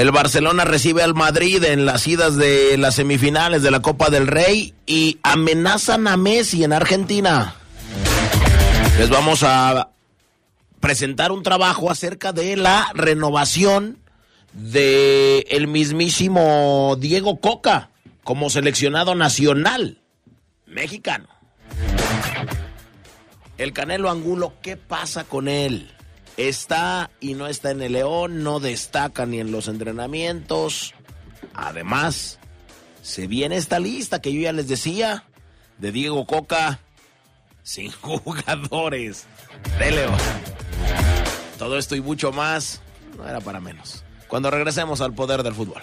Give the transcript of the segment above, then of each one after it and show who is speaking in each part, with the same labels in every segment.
Speaker 1: El Barcelona recibe al Madrid en las idas de las semifinales de la Copa del Rey y amenazan a Messi en Argentina. Les vamos a presentar un trabajo acerca de la renovación de el mismísimo Diego Coca como seleccionado nacional mexicano. El Canelo Angulo, ¿qué pasa con él? Está y no está en el León, no destaca ni en los entrenamientos. Además, se viene esta lista que yo ya les decía de Diego Coca sin jugadores de León. Todo esto y mucho más no era para menos. Cuando regresemos al poder del fútbol.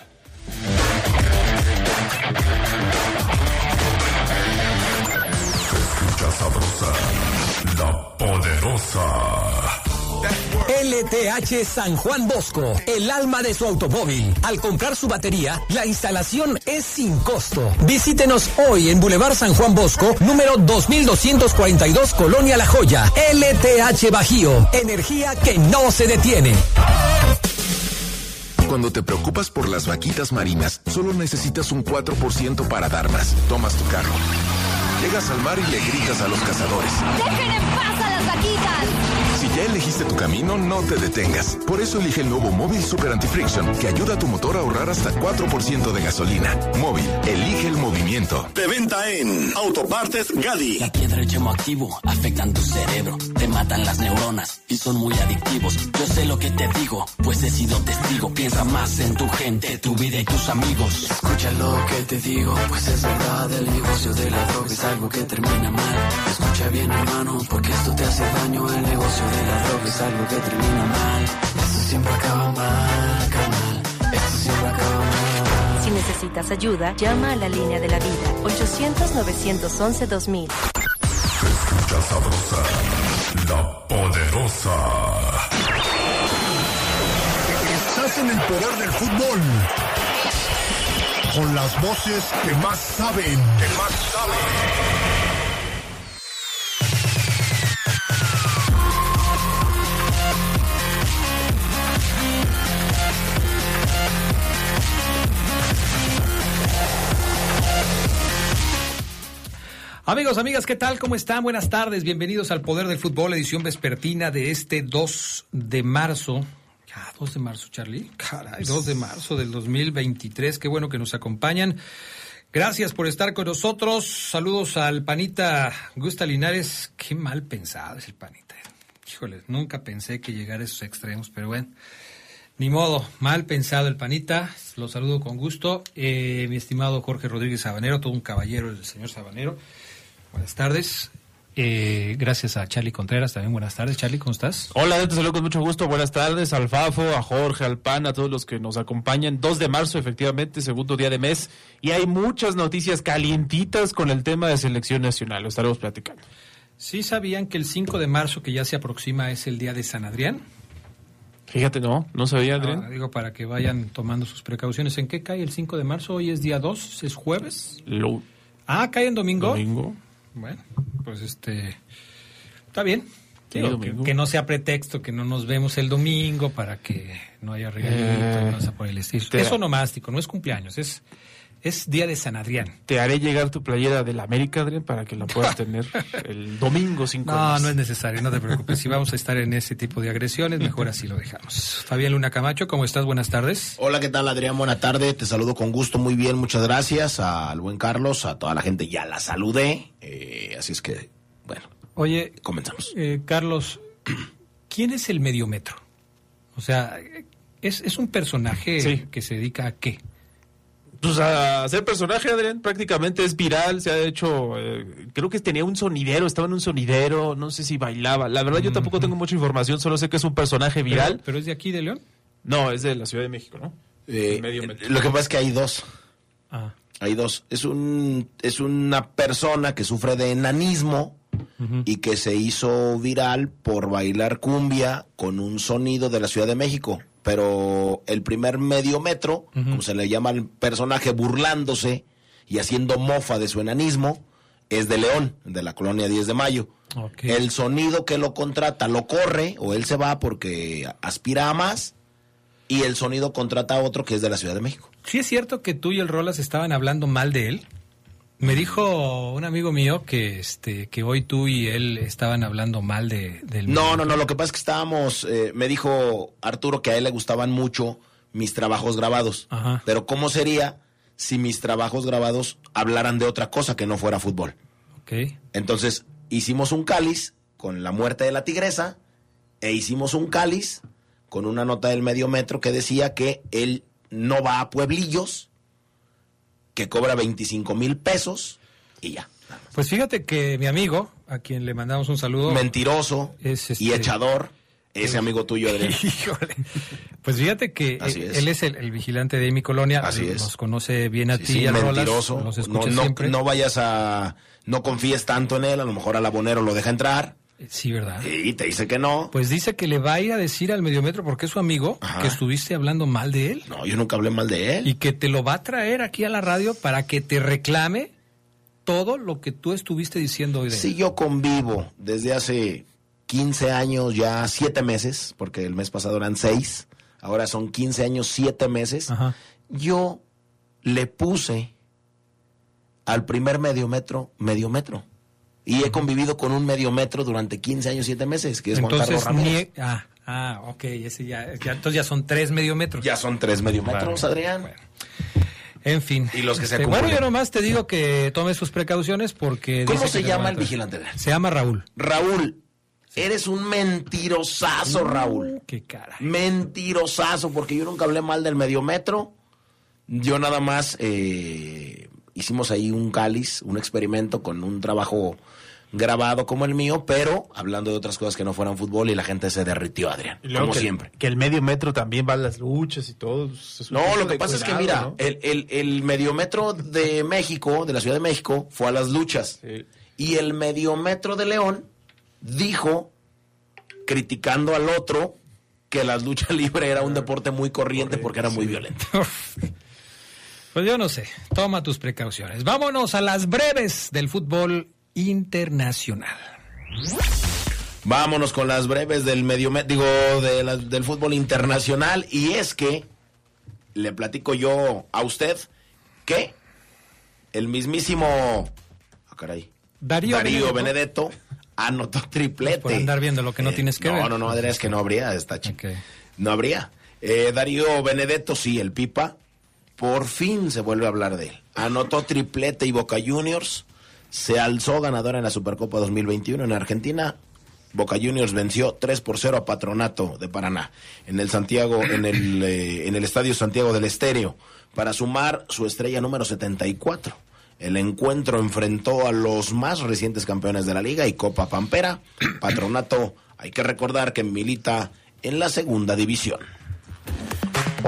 Speaker 2: sabrosa, la poderosa.
Speaker 3: LTH San Juan Bosco, el alma de su automóvil. Al comprar su batería, la instalación es sin costo. Visítenos hoy en Boulevard San Juan Bosco, número 2242, Colonia La Joya. LTH Bajío, energía que no se detiene.
Speaker 2: Cuando te preocupas por las vaquitas marinas, solo necesitas un 4% para dar más. Tomas tu carro. Llegas al mar y le gritas a los cazadores.
Speaker 4: ¡Dejen en paz a las vaquitas!
Speaker 2: Ya elegiste tu camino, no te detengas. Por eso elige el nuevo Móvil Super Anti-Friction, que ayuda a tu motor a ahorrar hasta 4% de gasolina. Móvil, elige el movimiento.
Speaker 5: De venta en Autopartes Gadi.
Speaker 6: La piedra y chemo activo afectan tu cerebro, te matan las neuronas y son muy adictivos. Yo sé lo que te digo, pues he sido testigo. Piensa más en tu gente, tu vida y tus amigos.
Speaker 7: Escucha lo que te digo, pues es verdad. El negocio de la droga es algo que termina mal. Escucha bien, hermano, porque esto te hace daño. El negocio de la droga es algo que termina mal. Esto siempre acaba mal, canal. Esto siempre acaba mal.
Speaker 8: Si necesitas ayuda, llama a la línea de la vida 800-911-2000.
Speaker 2: Se escucha sabrosa, la poderosa. Estás en el poder del fútbol. Con las voces que más saben, que más saben.
Speaker 9: Amigos, amigas, ¿qué tal? ¿Cómo están? Buenas tardes. Bienvenidos al Poder del Fútbol, edición vespertina de este 2 de marzo. Ya, 2 de marzo, Charlie. Caray, 2 de marzo del 2023. Qué bueno que nos acompañan. Gracias por estar con nosotros. Saludos al panita Gusta Linares. Qué mal pensado es el panita. Híjole, nunca pensé que llegara a esos extremos, pero bueno. Ni modo, mal pensado el panita. Lo saludo con gusto. Eh, mi estimado Jorge Rodríguez Sabanero, todo un caballero el señor Sabanero. Buenas tardes. Eh, gracias a Charlie Contreras también. Buenas tardes, Charlie, ¿cómo estás?
Speaker 10: Hola, te saludo con mucho gusto. Buenas tardes al Fafo, a Jorge, al PAN, a todos los que nos acompañan. 2 de marzo, efectivamente, segundo día de mes. Y hay muchas noticias calientitas con el tema de selección nacional. Lo estaremos platicando.
Speaker 9: ¿Sí sabían que el 5 de marzo, que ya se aproxima, es el día de San Adrián?
Speaker 10: Fíjate, no, no sabía, Adrián.
Speaker 9: Digo para que vayan tomando sus precauciones. ¿En qué cae el 5 de marzo? Hoy es día 2, es jueves.
Speaker 10: Lo-
Speaker 9: Ah, cae en domingo.
Speaker 10: domingo.
Speaker 9: Bueno, pues este. Está bien. Digo, que, que no sea pretexto que no nos vemos el domingo para que no haya regalito
Speaker 10: Eh,
Speaker 9: y cosas por el estilo. Es onomástico, no es cumpleaños, es, es día de San Adrián.
Speaker 10: Te haré llegar tu playera de la América, Adrián, para que la puedas tener el domingo 5 de
Speaker 9: No, no es necesario, no te preocupes. Si vamos a estar en ese tipo de agresiones, mejor así lo dejamos. Fabián Luna Camacho, ¿cómo estás? Buenas tardes.
Speaker 1: Hola, ¿qué tal Adrián? Buena tarde, te saludo con gusto, muy bien, muchas gracias al buen Carlos, a toda la gente ya la saludé, eh, así es que, bueno,
Speaker 9: Oye,
Speaker 1: comenzamos.
Speaker 9: eh, Carlos, ¿quién es el mediometro? O sea, ¿es, es un personaje
Speaker 10: Sí.
Speaker 9: que se dedica a qué?
Speaker 10: Pues a ser personaje, Adrián, prácticamente es viral, se ha hecho, eh, creo que tenía un sonidero, estaba en un sonidero, no sé si bailaba. La verdad yo tampoco tengo mucha información, solo sé que es un personaje viral.
Speaker 9: ¿Pero, pero es de aquí, de León?
Speaker 10: No, es de la Ciudad de México, ¿no?
Speaker 1: Eh, lo que pasa es que hay dos.
Speaker 9: Ah.
Speaker 1: Hay dos. Es un es una persona que sufre de enanismo y que se hizo viral por bailar cumbia con un sonido de la Ciudad de México. Pero el primer medio metro, como se le llama al personaje, burlándose y haciendo mofa de su enanismo, es de León, de la colonia 10 de Mayo. El sonido que lo contrata lo corre o él se va porque aspira a más y el sonido contrata a otro que es de la Ciudad de México.
Speaker 9: ¿Sí es cierto que tú y el Rolas estaban hablando mal de él? Me dijo un amigo mío que este que hoy tú y él estaban hablando mal de, del
Speaker 1: No, no, no, lo que pasa es que estábamos, eh, me dijo Arturo que a él le gustaban mucho mis trabajos grabados.
Speaker 9: Ajá.
Speaker 1: Pero ¿cómo sería si mis trabajos grabados hablaran de otra cosa que no fuera fútbol?
Speaker 9: Ok.
Speaker 1: Entonces hicimos un cáliz con la muerte de la tigresa e hicimos un cáliz con una nota del medio metro que decía que él no va a pueblillos, que cobra 25 mil pesos y ya.
Speaker 9: Pues fíjate que mi amigo, a quien le mandamos un saludo.
Speaker 1: Mentiroso
Speaker 9: Es, este-
Speaker 1: y echador, ese amigo tuyo, Adrián.
Speaker 9: Híjole. Pues fíjate que
Speaker 1: Así
Speaker 9: eh,
Speaker 1: es.
Speaker 9: él es el, el vigilante de mi colonia.
Speaker 1: Así es.
Speaker 9: Nos conoce bien a
Speaker 1: Sí,
Speaker 9: ti
Speaker 1: sí,
Speaker 9: y a
Speaker 1: mentiroso. No, no, no vayas a. No confíes tanto en él, a lo mejor al abonero lo deja entrar
Speaker 9: Sí, ¿verdad?
Speaker 1: y te dice que no.
Speaker 9: Pues dice que le va a ir a decir al mediometro porque es su amigo
Speaker 1: Ajá.
Speaker 9: que estuviste hablando mal de él
Speaker 1: No, yo nunca hablé mal de él.
Speaker 9: y que te lo va a traer aquí a la radio para que te reclame todo lo que tú estuviste diciendo hoy de él.
Speaker 1: Sí, yo convivo desde hace 15 años, ya 7 meses, porque el mes pasado eran 6, ahora son 15 años, 7 meses.
Speaker 9: Ajá.
Speaker 1: Yo le puse al primer medio metro, medio metro. Y he convivido con un medio metro durante 15 años, 7 meses, que es Juan
Speaker 9: Entonces,
Speaker 1: Carlos Ramírez.
Speaker 9: ah, ah, ok, ese ya, ya- entonces ya son tres mediometros.
Speaker 1: Ya son 3 medio metros. Adrián.
Speaker 9: En fin.
Speaker 1: Y los que se
Speaker 9: Este, bueno,
Speaker 1: acumulen.
Speaker 9: yo nomás te digo que tomes sus precauciones porque...
Speaker 1: ¿Cómo
Speaker 9: dice
Speaker 1: se
Speaker 9: que
Speaker 1: llama el vigilante? Adrián?
Speaker 9: Se llama Raúl.
Speaker 1: Raúl, eres un mentirosazo, Raúl.
Speaker 9: Qué cara.
Speaker 1: Mentirosazo, porque yo nunca hablé mal del mediometro. Yo nada más eh, hicimos ahí un cáliz, un experimento con un trabajo grabado como el mío, pero hablando de otras cosas que no fueran fútbol y la gente se derritió, Adrián, como
Speaker 10: que,
Speaker 1: siempre.
Speaker 10: Que el medio metro también va a las luchas y todo.
Speaker 1: No, lo que pasa es que mira,
Speaker 10: ¿no?
Speaker 1: el, el, de México, de la Ciudad de México, fue a las luchas.
Speaker 10: Sí.
Speaker 1: Y el mediometro de León dijo, criticando al otro, que la lucha libre era un deporte muy corriente porque era muy violento.
Speaker 9: Pues yo no sé, toma tus precauciones. Vámonos a las breves del fútbol internacional.
Speaker 1: Vámonos con las breves del medio, digo, de la- del fútbol internacional. Y es que le platico yo a usted que el mismísimo, caray,
Speaker 9: Darío,
Speaker 1: Darío
Speaker 9: Benedetto.
Speaker 1: Benedetto anotó triplete.
Speaker 9: Por andar viendo lo que no tienes que
Speaker 1: no,
Speaker 9: ver.
Speaker 1: No, no, Adrián, es que no habría esta chica. No habría. Eh, Darío Benedetto, sí, el Pipa. Por fin se vuelve a hablar de él. Anotó triplete y Boca Juniors se alzó ganador en la Supercopa 2021 en Argentina. Boca Juniors venció 3 por 0 a Patronato de Paraná en el Santiago, en el, eh, en el Estadio Santiago del Estéreo para sumar su estrella número 74. El encuentro enfrentó a los más recientes campeones de la liga y Copa Pampera. Patronato, hay que recordar que milita en la segunda división.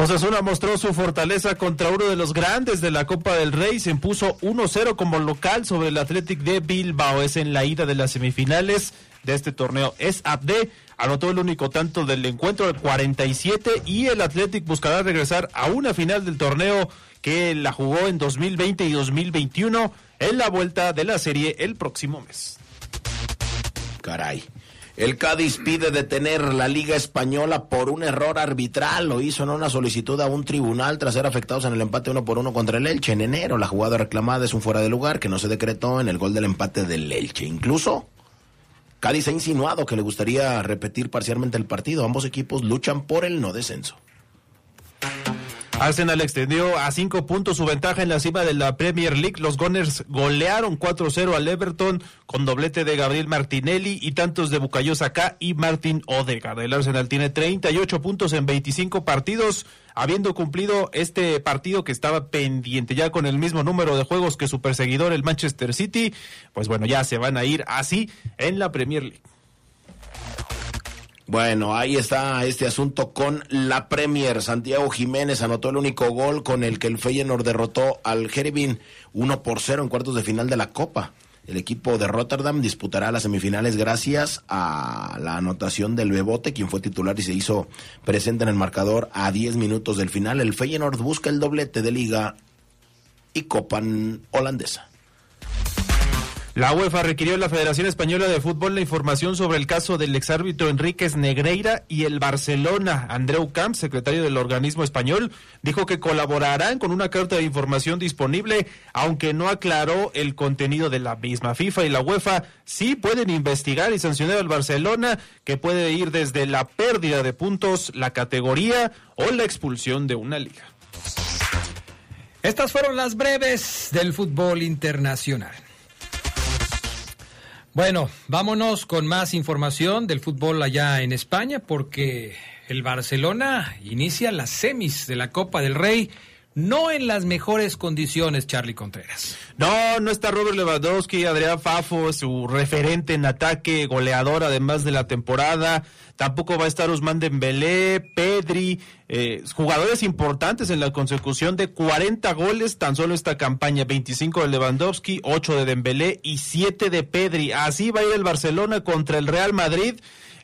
Speaker 10: Osasuna mostró su fortaleza contra uno de los grandes de la Copa del Rey. Se impuso 1-0 como local sobre el Athletic de Bilbao. Es en la ida de las semifinales de este torneo. Es Abde. Anotó el único tanto del encuentro, el 47, y el Athletic buscará regresar a una final del torneo que la jugó en 2020 y 2021 en la vuelta de la serie el próximo mes.
Speaker 1: Caray. El Cádiz pide detener la Liga Española por un error arbitral. Lo hizo en una solicitud a un tribunal tras ser afectados en el empate uno por uno contra el Elche en enero. La jugada reclamada es un fuera de lugar que no se decretó en el gol del empate del Elche. Incluso, Cádiz ha insinuado que le gustaría repetir parcialmente el partido. Ambos equipos luchan por el no descenso.
Speaker 10: Arsenal extendió a cinco puntos su ventaja en la cima de la Premier League. Los Gunners golearon 4-0 al Everton con doblete de Gabriel Martinelli y tantos de Bukayo Saka y Martin Odegaard. El Arsenal tiene 38 puntos en 25 partidos, habiendo cumplido este partido que estaba pendiente ya con el mismo número de juegos que su perseguidor, el Manchester City, pues bueno, ya se van a ir así en la Premier League.
Speaker 1: Bueno, ahí está este asunto con la Premier. Santiago Jiménez anotó el único gol con el que el Feyenoord derrotó al Jervin 1 por 0 en cuartos de final de la Copa. El equipo de Rotterdam disputará las semifinales gracias a la anotación del Bebote, quien fue titular y se hizo presente en el marcador a 10 minutos del final. El Feyenoord busca el doblete de liga y Copa holandesa.
Speaker 10: La UEFA requirió a la Federación Española de Fútbol la información sobre el caso del exárbitro Enríquez Negreira y el Barcelona. Andreu Camp, secretario del organismo español, dijo que colaborarán con una carta de información disponible, aunque no aclaró el contenido de la misma. FIFA y la UEFA sí pueden investigar y sancionar al Barcelona, que puede ir desde la pérdida de puntos, la categoría o la expulsión de una liga.
Speaker 9: Estas fueron las breves del fútbol internacional. Bueno, vámonos con más información del fútbol allá en España porque el Barcelona inicia las semis de la Copa del Rey no en las mejores condiciones, Charlie Contreras.
Speaker 10: No, no está Robert Lewandowski, Adrián Fafo, su referente en ataque, goleador además de la temporada. Tampoco va a estar Usman Dembélé, Pedri, eh, jugadores importantes en la consecución de 40 goles tan solo esta campaña, 25 de Lewandowski, 8 de Dembélé y 7 de Pedri. Así va a ir el Barcelona contra el Real Madrid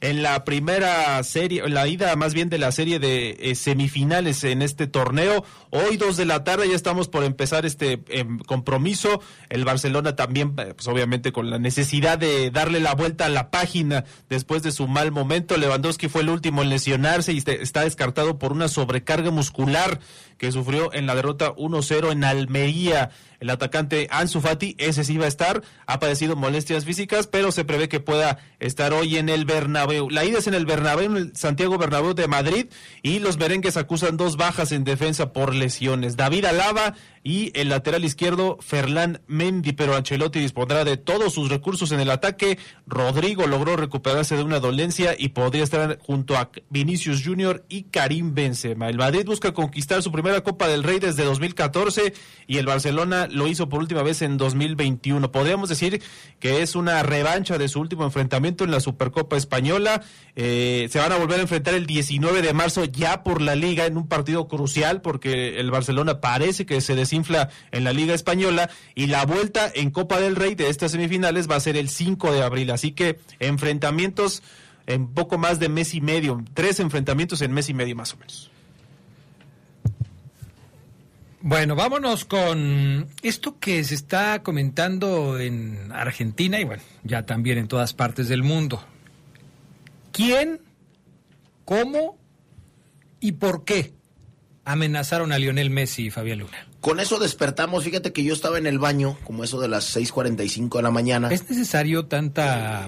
Speaker 10: en la primera serie, en la ida más bien de la serie de eh, semifinales en este torneo. Hoy dos de la tarde ya estamos por empezar este em, compromiso. El Barcelona también, eh, pues obviamente con la necesidad de darle la vuelta a la página después de su mal momento. Lewandowski fue el último en lesionarse y este, está descartado por una sobrecarga muscular que sufrió en la derrota 1-0 en Almería. El atacante Ansu Fati, ese sí va a estar, ha padecido molestias físicas, pero se prevé que pueda estar hoy en el Bernabéu. La ida es en el Bernabéu, en el Santiago Bernabéu de Madrid, y los merengues acusan dos bajas en defensa por lesiones. David Alaba y el lateral izquierdo Ferlán Mendy, pero Ancelotti dispondrá de todos sus recursos en el ataque. Rodrigo logró recuperarse de una dolencia y podría estar junto a Vinicius Junior y Karim Benzema. El Madrid busca conquistar su primera Copa del Rey desde 2014 y el Barcelona lo hizo por última vez en 2021. Podríamos decir que es una revancha de su último enfrentamiento en la Supercopa Española. Eh, se van a volver a enfrentar el 19 de marzo ya por la liga en un partido crucial porque el Barcelona parece que se decide infla en la Liga Española y la vuelta en Copa del Rey de estas semifinales va a ser el 5 de abril. Así que enfrentamientos en poco más de mes y medio, tres enfrentamientos en mes y medio más o menos.
Speaker 9: Bueno, vámonos con esto que se está comentando en Argentina y bueno, ya también en todas partes del mundo. ¿Quién, cómo y por qué amenazaron a Lionel Messi y Fabián Luna?
Speaker 1: Con eso despertamos, fíjate que yo estaba en el baño, como eso de las 6.45 de la mañana.
Speaker 9: ¿Es necesario tanta...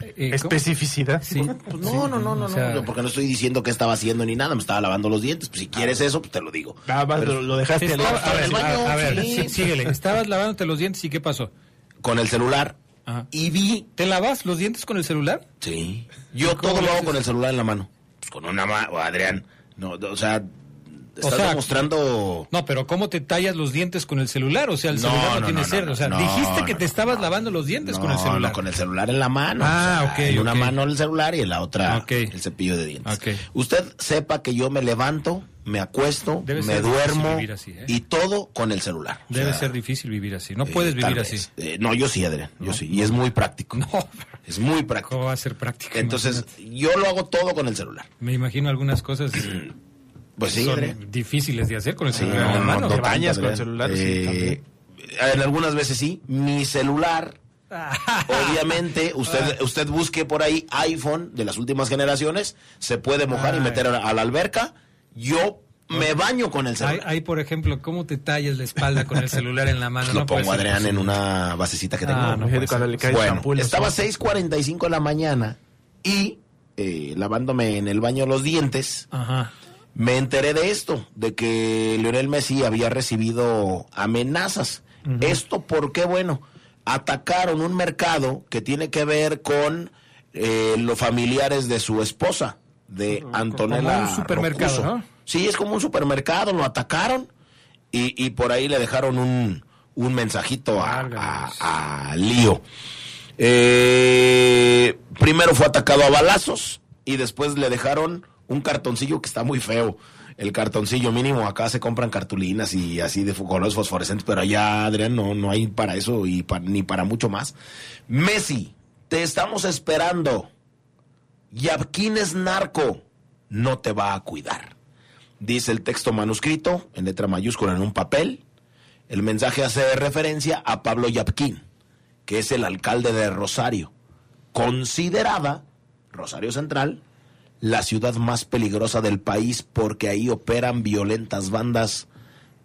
Speaker 10: Eh, ¿Especificidad?
Speaker 1: Sí. Pues no, no, no, no, no, porque no estoy diciendo qué estaba haciendo ni nada, me estaba lavando los dientes. Pues si quieres eso, pues te lo digo.
Speaker 10: Nada más lo dejaste
Speaker 9: estaba, a ver, a, ver sí, síguele. Estabas lavándote los dientes y ¿qué pasó?
Speaker 1: Con el celular. Ajá. Y vi...
Speaker 9: ¿Te lavas los dientes con el celular?
Speaker 1: Sí. Yo todo lo hago con el celular en la mano. Pues con una mano, Adrián. No, o sea, Estás o sea, demostrando.
Speaker 9: No, pero ¿cómo te tallas los dientes con el celular? O sea, el celular no, no tiene cerdo. o sea, dijiste que te estabas lavando los dientes con el celular.
Speaker 1: No, con el celular en la mano.
Speaker 9: Ah, ok.
Speaker 1: En una mano el celular y en la otra el cepillo de dientes. Okay. Usted sepa que yo me levanto, me acuesto, me duermo así, ¿eh? y todo con el celular.
Speaker 9: Debe ser difícil vivir así. No puedes vivir así.
Speaker 1: Eh, no, yo sí, Adrián. Yo sí. Y es muy práctico. No. Es muy práctico.
Speaker 9: ¿Cómo va a ser práctico?
Speaker 1: Entonces, yo lo hago todo con el celular.
Speaker 9: Me imagino algunas cosas.
Speaker 1: Pues sí,
Speaker 9: son difíciles de hacer con el celular en la mano.
Speaker 10: ¿Te bañas con el celular?
Speaker 1: Eh, en algunas veces sí. Mi celular, obviamente, usted, usted busque por ahí iPhone de las últimas generaciones, se puede mojar y meter a, la alberca. Yo me baño con el celular.
Speaker 9: Ahí, por ejemplo, ¿cómo te tallas la espalda con el celular en la mano?
Speaker 1: Pues lo pongo, Adrián, en una basecita que tengo. Ah, no, cae bueno, estaba 6.45 de la mañana y eh, lavándome en el baño los dientes. Ajá me enteré de esto, de que Lionel Messi había recibido amenazas. Esto porque, bueno, atacaron un mercado que tiene que ver con eh, los familiares de su esposa, de Antonella.
Speaker 9: un supermercado, ¿no?
Speaker 1: Sí, es como un supermercado, lo atacaron y, y por ahí le dejaron un, un mensajito a, a, a Lío. Eh, primero fue atacado a balazos y después le dejaron un cartoncillo que está muy feo. El cartoncillo mínimo, acá se compran cartulinas y así de colores fosforescentes, pero allá, Adrián, no, no hay para eso y ni para mucho más. Messi, te estamos esperando. Yabkin es narco, no te va a cuidar. Dice el texto manuscrito, en letra mayúscula en un papel. El mensaje hace referencia a Pablo Yapquín, que es el alcalde de Rosario, considerada, Rosario Central, la ciudad más peligrosa del país porque ahí operan violentas bandas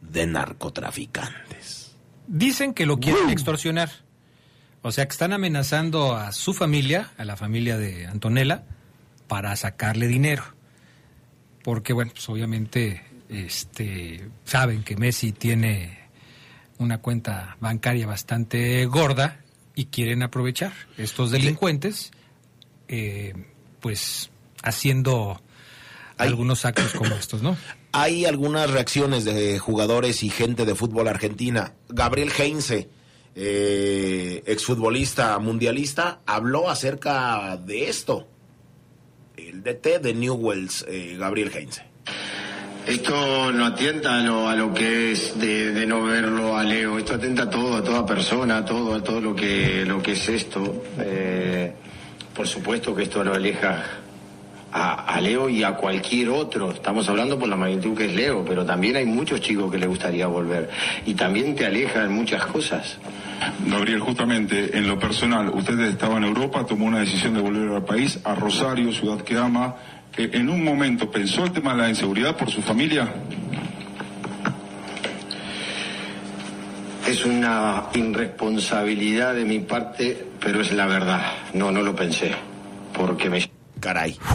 Speaker 1: de narcotraficantes.
Speaker 9: Dicen que lo quieren extorsionar. O sea, que están amenazando a su familia, a la familia de Antonella, para sacarle dinero. Porque, bueno, pues obviamente este, saben que Messi tiene una cuenta bancaria bastante gorda y quieren aprovechar estos delincuentes, eh, pues haciendo algunos actos como estos, ¿no?
Speaker 1: Hay algunas reacciones de jugadores y gente de fútbol argentina. Gabriel Heinze, eh, exfutbolista mundialista, habló acerca de esto. El DT de Newells, eh, Gabriel Heinze.
Speaker 11: Esto no atienta a lo, a lo que es de, de no verlo a Leo, esto atenta a todo, a toda persona, a todo, a todo lo que, lo que es esto. Eh, por supuesto que esto lo aleja a, a Leo y a cualquier otro. Estamos hablando por la magnitud que es Leo, pero también hay muchos chicos que le gustaría volver. Y también te aleja en muchas cosas.
Speaker 12: Gabriel, justamente en lo personal, usted estaba en Europa, tomó una decisión de volver al país, a Rosario, ciudad que ama. Eh, ¿En un momento pensó el tema de la inseguridad por su familia?
Speaker 11: Es una irresponsabilidad de mi parte, pero es la verdad. No, no lo pensé. Porque me...
Speaker 1: Caray.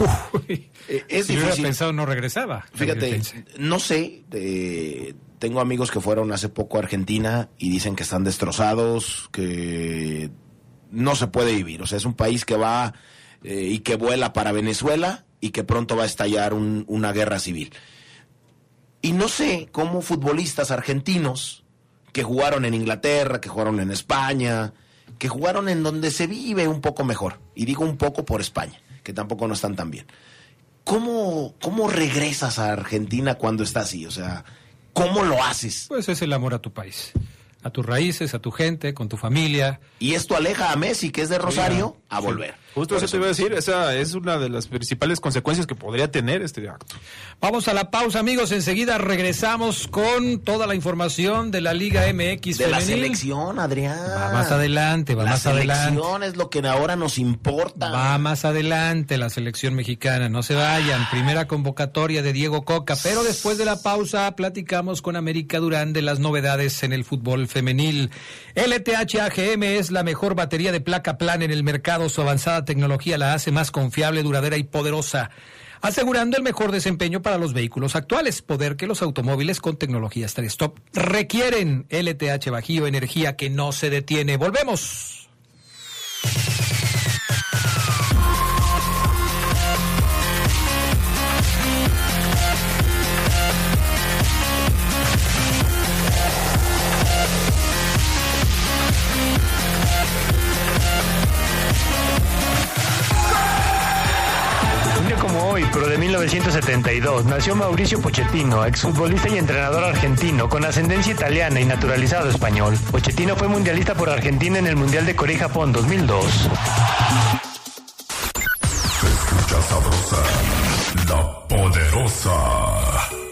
Speaker 1: Eh, es
Speaker 9: si hubiera pensado, no regresaba.
Speaker 1: Fíjate, no sé, eh, tengo amigos que fueron hace poco a Argentina y dicen que están destrozados, que no se puede vivir. O sea, es un país que va eh, y que vuela para Venezuela y que pronto va a estallar un- una guerra civil. Y no sé cómo futbolistas argentinos que jugaron en Inglaterra, que jugaron en España, que jugaron en donde se vive un poco mejor. Y digo un poco por España, que tampoco no están tan bien. ¿Cómo, ¿Cómo regresas a Argentina cuando está así? O sea, ¿cómo lo haces?
Speaker 9: Pues es el amor a tu país, a tus raíces, a tu gente, con tu familia.
Speaker 1: Y esto aleja a Messi, que es de Rosario, a volver.
Speaker 10: Justo eso te iba a decir, esa es una de las principales consecuencias que podría tener este acto.
Speaker 9: Vamos a la pausa, amigos. Enseguida regresamos con toda la información de la Liga MX
Speaker 1: De la
Speaker 9: femenil.
Speaker 1: selección, Adrián.
Speaker 9: Va más adelante, va
Speaker 1: la
Speaker 9: más adelante.
Speaker 1: selección es lo que ahora nos importa.
Speaker 9: Va más adelante la selección mexicana, no se vayan. Primera convocatoria de Diego Coca, pero después de la pausa platicamos con América Durán de las novedades en el fútbol femenil. LTH AGM es la mejor batería de placa plana en el mercado. Su avanzada tecnología la hace más confiable, duradera y poderosa. Asegurando el mejor desempeño para los vehículos actuales, poder que los automóviles con tecnología Stop requieren. LTH Bajío, energía que no se detiene. Volvemos.
Speaker 13: Pero de 1972, nació Mauricio Pochettino, exfutbolista y entrenador argentino con ascendencia italiana y naturalizado español. Pochettino fue mundialista por Argentina en el Mundial de Corea y Japón 2002.
Speaker 5: Escucha sabrosa, la poderosa.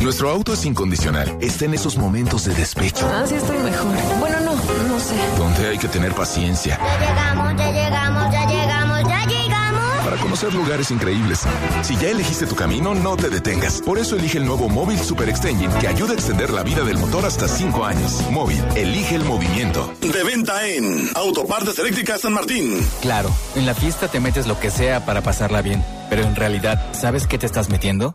Speaker 2: Nuestro auto es incondicional. Está en esos momentos de despecho,
Speaker 14: Ah, sí estoy mejor. Bueno, no, no sé.
Speaker 2: donde hay que tener paciencia,
Speaker 4: Ya llegamos, ya llegamos, ya llegamos, ya llegamos.
Speaker 2: para conocer lugares increíbles. Si ya elegiste tu camino, no te detengas. Por eso elige el nuevo Móvil Super Extension que ayuda a extender la vida del motor hasta 5 años. Móvil, elige el movimiento.
Speaker 15: De venta en Autopartes Eléctricas San Martín.
Speaker 16: Claro, en la fiesta te metes lo que sea para pasarla bien, pero en realidad, ¿sabes qué te estás metiendo?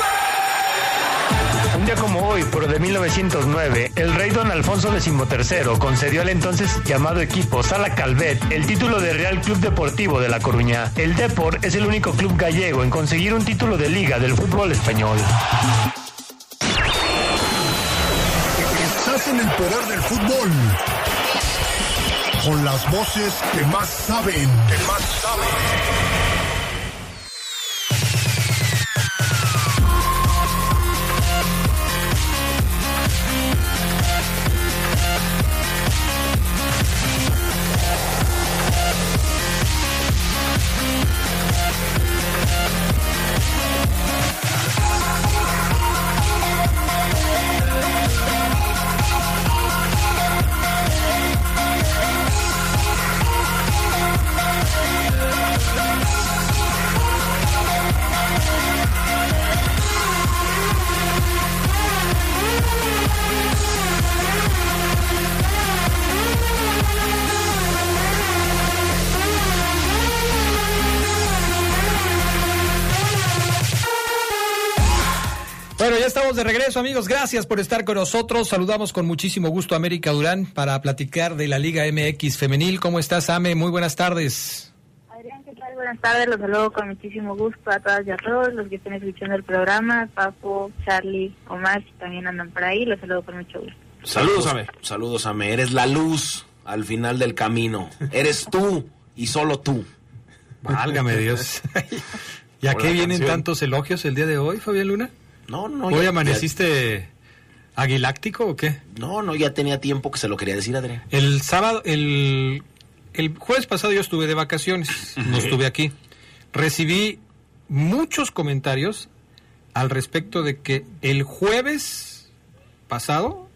Speaker 13: Un día como hoy, pero de 1909, el rey don Alfonso XIII concedió al entonces llamado equipo Sala Calvet el título de Real Club Deportivo de La Coruña. El Depor es el único club gallego en conseguir un título de liga del fútbol español.
Speaker 5: Estás en el poder del fútbol. Con las voces que más saben. Que más saben.
Speaker 9: De regreso, amigos. Gracias por estar con nosotros. Saludamos con muchísimo gusto a América Durán para platicar de la Liga MX Femenil. ¿Cómo estás, Ame? Muy buenas tardes.
Speaker 17: Adrián, ¿qué tal? Buenas tardes. Los saludo con muchísimo gusto a todas y a todos los que estén escuchando el programa. Papo, Charlie, Omar, que también andan por ahí. Los saludo con mucho gusto.
Speaker 1: Saludos, Ame. Saludos, Ame. Eres la luz al final del camino. Eres tú y solo tú.
Speaker 9: Válgame Dios. ¿Y a qué vienen
Speaker 1: canción.
Speaker 9: tantos elogios el día de hoy, Fabián Luna?
Speaker 1: No, no.
Speaker 9: ¿Hoy
Speaker 1: ya-
Speaker 9: amaneciste aguiláctico o qué?
Speaker 1: No, no, ya tenía tiempo que se lo quería decir, Adrián.
Speaker 9: El sábado, el, el jueves pasado yo estuve de vacaciones, no estuve aquí. Recibí muchos comentarios al respecto de que el jueves pasado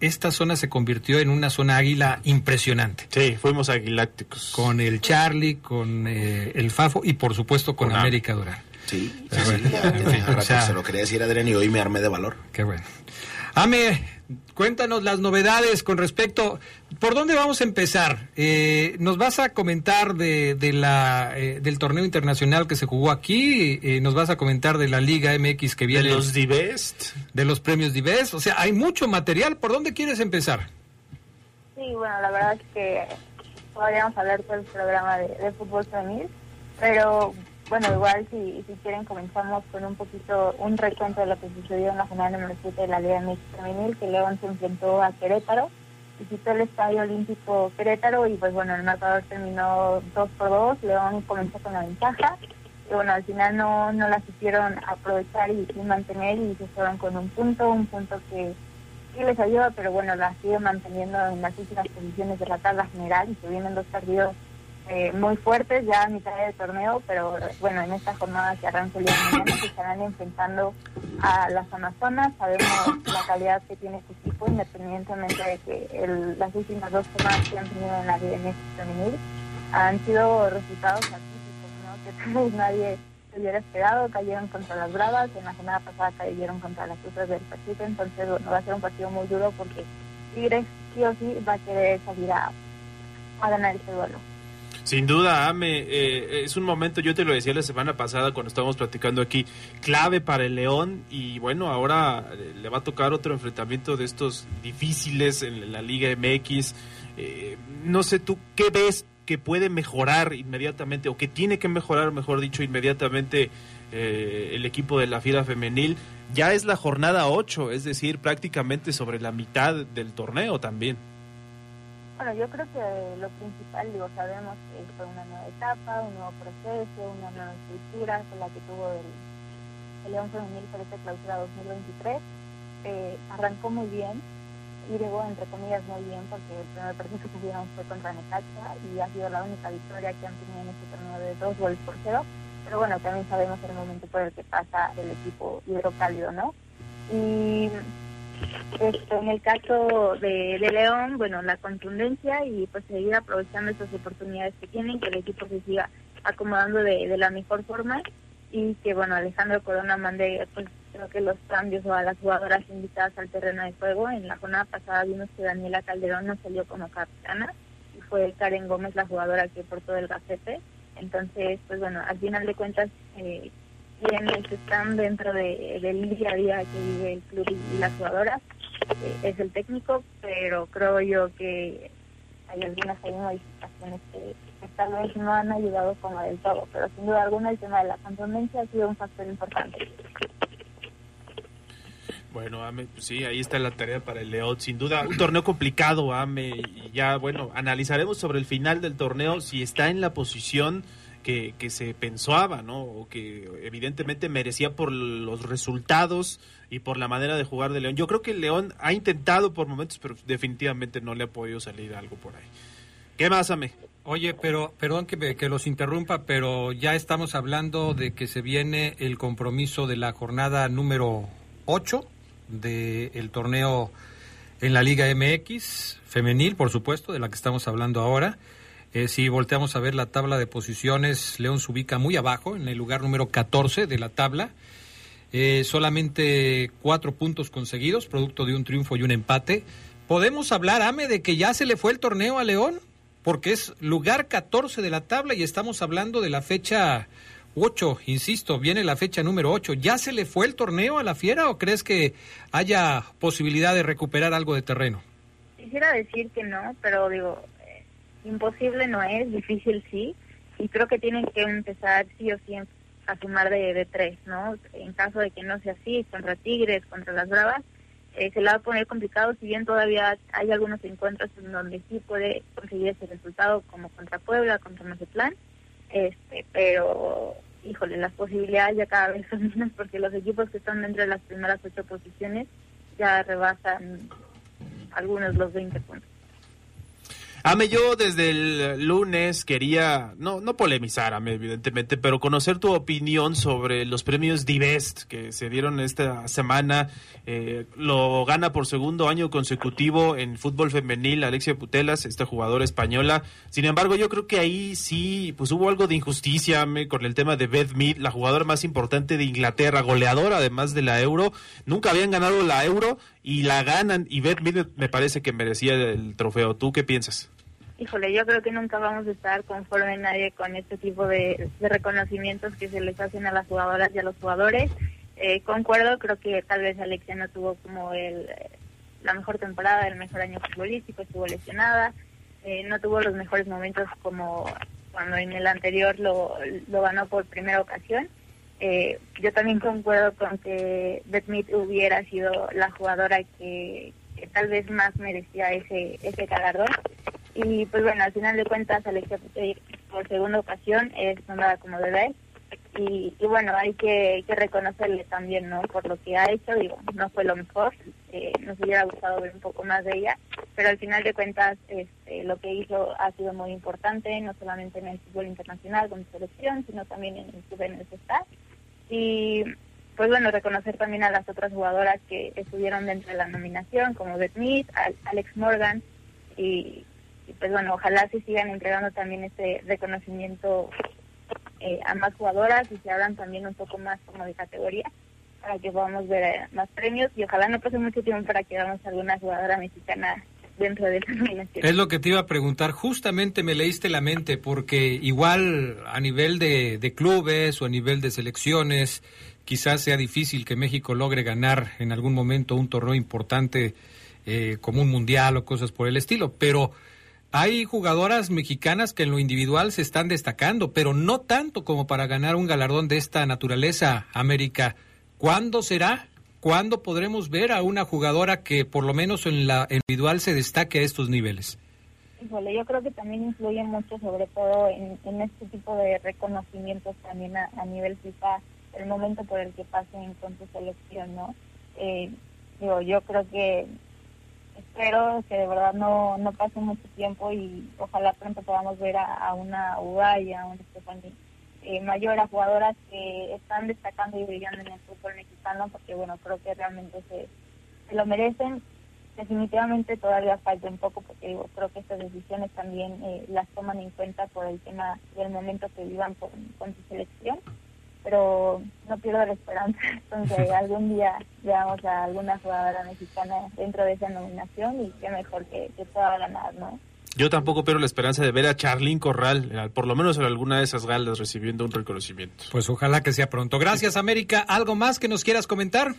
Speaker 9: esta zona se convirtió en una zona águila impresionante.
Speaker 10: Sí, fuimos aguilácticos.
Speaker 9: Con el Charlie, con eh, el Fafo y por supuesto con,
Speaker 1: Con
Speaker 9: América Durán.
Speaker 1: Sí, sí,
Speaker 9: Pero
Speaker 1: sí,
Speaker 9: bueno,
Speaker 1: ya
Speaker 9: en
Speaker 1: tenía
Speaker 9: fin, o
Speaker 1: rato
Speaker 9: sea,
Speaker 1: que se lo quería decir, Adrián, y hoy me armé de valor.
Speaker 9: Qué bueno. Ame, cuéntanos las novedades con respecto. ¿Por dónde vamos a empezar? Eh, ¿Nos vas a comentar de, de la, eh, del torneo internacional que se jugó aquí? Eh, ¿Nos vas a comentar de la Liga MX que viene?
Speaker 10: los Divest?
Speaker 9: De los premios Divest. O sea, hay mucho material. ¿Por dónde quieres empezar?
Speaker 17: Sí, bueno, la verdad es que podríamos hablar todo el programa de, de fútbol femenil, pero bueno, igual si, si quieren comenzamos con un poquito, un recuento de lo que sucedió en la jornada número 7 de la Liga MX Femenil, que León se enfrentó a Querétaro, visitó el Estadio Olímpico Querétaro y pues bueno, el marcador terminó 2 por 2, León comenzó con la ventaja y bueno, al final no, no la supieron aprovechar y, y mantener y se fueron con un punto, un punto que sí les ayuda, pero bueno, la sigue manteniendo en las últimas posiciones de la tabla general y se vienen dos partidos eh, muy fuertes ya a mitad del torneo, pero bueno, en esta jornada que arranca el día de mañana se estarán enfrentando a las Amazonas, sabemos la calidad que tiene este equipo, independientemente de que el- las últimas dos jornadas que han tenido en la DNS femenil han sido resultados atípicos, ¿no? que tal vez nadie se hubiera esperado, cayeron contra las Bravas, en la jornada pasada cayeron contra las Tuzas del Pacífico, entonces bueno, va a ser un partido muy duro porque Tigres sí o sí va a querer salir a, a ganar ese duelo.
Speaker 10: Sin duda, Ame, eh, es un momento, yo te lo decía la semana pasada cuando estábamos platicando aquí, clave para el León y bueno, ahora eh, le va a tocar otro enfrentamiento de estos difíciles en la Liga MX. Eh, no sé tú, ¿qué ves que puede mejorar inmediatamente o que tiene que mejorar, mejor dicho, inmediatamente el equipo de la Fiera Femenil? Ya es la jornada 8, es decir, prácticamente sobre la mitad del torneo también.
Speaker 17: Bueno, yo creo que lo principal, digo, sabemos que fue una nueva etapa, un nuevo proceso, una nueva estructura con la que tuvo el, el León Femenil para esta clausura 2023. Eh, arrancó muy bien, y luego, entre comillas, muy bien, porque el primer partido que tuvieron fue contra Necaxa y ha sido la única victoria que han tenido en este torneo de dos goles por cero. Pero bueno, también sabemos el momento por el que pasa el equipo hidrocálido, ¿no? Y este, en el caso de, León, bueno, la contundencia y pues seguir aprovechando esas oportunidades que tienen, que el equipo se siga acomodando de, la mejor forma y que, bueno, Alejandro Corona mande, pues creo que los cambios o a las jugadoras invitadas al terreno de juego. En la jornada pasada vimos que Daniela Calderón no salió como capitana y fue Karen Gómez la jugadora que portó el gacete. Entonces, pues bueno, al final de cuentas, eh, quienes están dentro de, del día a día que vive el club y, las jugadoras eh, es el técnico, pero creo yo que hay algunas hay modificaciones que, tal vez no han ayudado como del todo, pero sin duda alguna el tema de la cantonencia ha sido un factor importante.
Speaker 10: Bueno, Ame, pues sí, ahí está la tarea para el León, sin duda. Un torneo complicado, Ame, y ya, bueno, analizaremos sobre el final del torneo si está en la posición que, que se pensaba, ¿no? O que evidentemente merecía por los resultados y por la manera de jugar de León. Yo creo que León ha intentado por momentos, pero definitivamente no le ha podido salir algo por ahí. ¿Qué más, Ame?
Speaker 9: Oye, pero perdón que, que los interrumpa, pero ya estamos hablando de que se viene el compromiso de la jornada número 8 del torneo en la Liga MX, femenil, por supuesto, de la que estamos hablando ahora. Eh, si volteamos a ver la tabla de posiciones, León se ubica muy abajo, en el lugar número 14 de la tabla. Eh, solamente cuatro puntos conseguidos, producto de un triunfo y un empate. ¿Podemos hablar, Ame, de que ya se le fue el torneo a León? Porque es lugar 14 de la tabla y estamos hablando de la fecha 8, insisto, viene la fecha número 8. ¿Ya se le fue el torneo a la Fiera o crees que haya posibilidad de recuperar algo de terreno?
Speaker 17: Quisiera decir que no, pero digo, imposible no es, difícil sí, y creo que tienen que empezar sí o sí a sumar de, de tres, ¿no? En caso de que no sea así, contra Tigres, contra las Bravas, eh, se la va a poner complicado, si bien todavía hay algunos encuentros en donde sí puede conseguir ese resultado, como contra Puebla, contra Mazatlán, este, pero híjole, las posibilidades ya cada vez son menos porque los equipos que están dentro de las primeras ocho posiciones ya rebasan algunos los 20 puntos.
Speaker 10: Ame, yo desde el lunes quería, no, no polemizar, Ame, evidentemente, pero conocer tu opinión sobre los premios Divest que se dieron esta semana. Eh, lo gana por segundo año consecutivo en fútbol femenil Alexia Putelas, esta jugadora española. Sin embargo, yo creo que ahí sí, pues hubo algo de injusticia, con el tema de Beth Mead, la jugadora más importante de Inglaterra, goleadora además de la Euro. Nunca habían ganado la Euro y la ganan y Beth Mead me parece que merecía el trofeo. ¿Tú qué piensas?
Speaker 17: Híjole, yo creo que nunca vamos a estar conforme nadie con este tipo de, reconocimientos que se les hacen a las jugadoras y a los jugadores. Eh, concuerdo, creo que tal vez Alexia no tuvo como el, la mejor temporada, el mejor año futbolístico, estuvo lesionada, eh, no tuvo los mejores momentos como cuando en el anterior lo, lo ganó por primera ocasión. Eh, yo también concuerdo con que Beth hubiera sido la jugadora que, que, tal vez más merecía ese, ese galardón. Y pues bueno, al final de cuentas, Alexia por segunda ocasión es nombrada como bebé. Y, bueno, hay que, reconocerle también, ¿no? Por lo que ha hecho, digo, no fue lo mejor, eh, nos hubiera gustado ver un poco más de ella, pero al final de cuentas este, lo que hizo ha sido muy importante, no solamente en el fútbol internacional con selección, sino también en el club en el que está. Y pues bueno, reconocer también a las otras jugadoras que estuvieron dentro de la nominación, como Beth Mead, Alex Morgan, y, pues bueno, ojalá se sigan entregando también este reconocimiento eh, a más jugadoras y se abran también un poco más como de categoría para que podamos ver eh, más premios y ojalá no pase mucho tiempo para que veamos alguna jugadora mexicana dentro de esa nominación.
Speaker 9: Es lo que te iba a preguntar. Justamente me leíste la mente porque igual a nivel de, de clubes o a nivel de selecciones, quizás sea difícil que México logre ganar en algún momento un torneo importante eh, como un mundial o cosas por el estilo, pero hay jugadoras mexicanas que en lo individual se están destacando, pero no tanto como para ganar un galardón de esta naturaleza, América. ¿Cuándo será? ¿Cuándo podremos ver a una jugadora que por lo menos en la individual se destaque a estos niveles?
Speaker 17: Híjole, yo creo que también influye mucho, sobre todo en, este tipo de reconocimientos también a, a nivel FIFA, el momento por el que pasen con su selección, ¿no? Eh, digo, yo creo que espero que de verdad no, no pase mucho tiempo y ojalá pronto podamos ver a, a una Uruguay, a una Stephanie eh, mayor, a jugadoras que están destacando y brillando en el fútbol mexicano, porque bueno, creo que realmente se, se lo merecen. Definitivamente todavía falta un poco, porque digo, creo que estas decisiones también eh, las toman en cuenta por el tema del momento que vivan con, con su selección pero no pierdo la esperanza. Entonces, algún día veamos a alguna jugadora mexicana dentro de esa nominación y qué mejor que, que pueda ganar, ¿no?
Speaker 10: Yo tampoco pierdo la esperanza de ver a Charlín Corral, eh, por lo menos en alguna de esas galas, recibiendo un reconocimiento.
Speaker 9: Pues ojalá que sea pronto. Gracias, América. ¿Algo más que nos quieras comentar?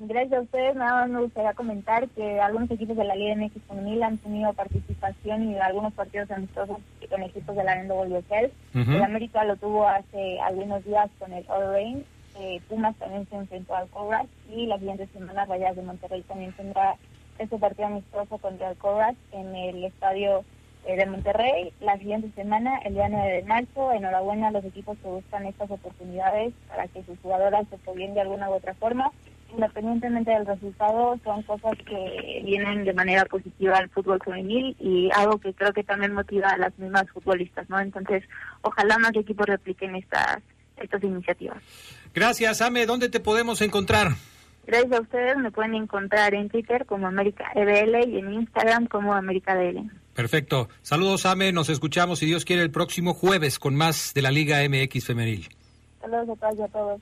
Speaker 17: Gracias a ustedes, nada más me gustaría comentar que algunos equipos de la Liga MX Femenil han tenido participación y algunos partidos amistosos con equipos de la NWSL.
Speaker 18: Ujú.
Speaker 17: El América lo tuvo hace algunos días con el All Rain. Eh, Pumas también se enfrentó al Cobras y la siguiente semana Rayas de Monterrey también tendrá este partido amistoso contra el Cobras en el estadio eh, de Monterrey. La siguiente semana, el día 9 de marzo, enhorabuena a los equipos que buscan estas oportunidades para que sus jugadoras se apoyen de alguna u otra forma. Independientemente del resultado, son cosas que vienen de manera positiva al fútbol femenil y algo que creo que también motiva a las mismas futbolistas, ¿no? Entonces, ojalá más equipos repliquen estas, estas iniciativas.
Speaker 9: Gracias, Ame. ¿Dónde te podemos encontrar?
Speaker 17: Gracias a ustedes, me pueden encontrar en Twitter como América EBL y en Instagram como América DL.
Speaker 9: Perfecto. Saludos, Ame. Nos escuchamos, si Dios quiere, el próximo jueves con más de la Liga MX Femenil.
Speaker 17: Saludos a todas y a todos.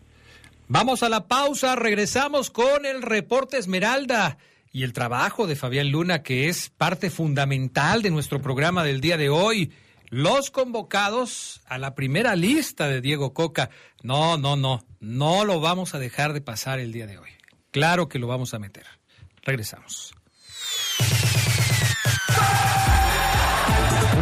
Speaker 9: Vamos a la pausa, regresamos con el reporte Esmeralda y el trabajo de Fabián Luna, que es parte fundamental de nuestro programa del día de hoy. Los convocados a la primera lista de Diego Coca. No, no, no, no lo vamos a dejar de pasar el día de hoy. Claro que lo vamos a meter. Regresamos.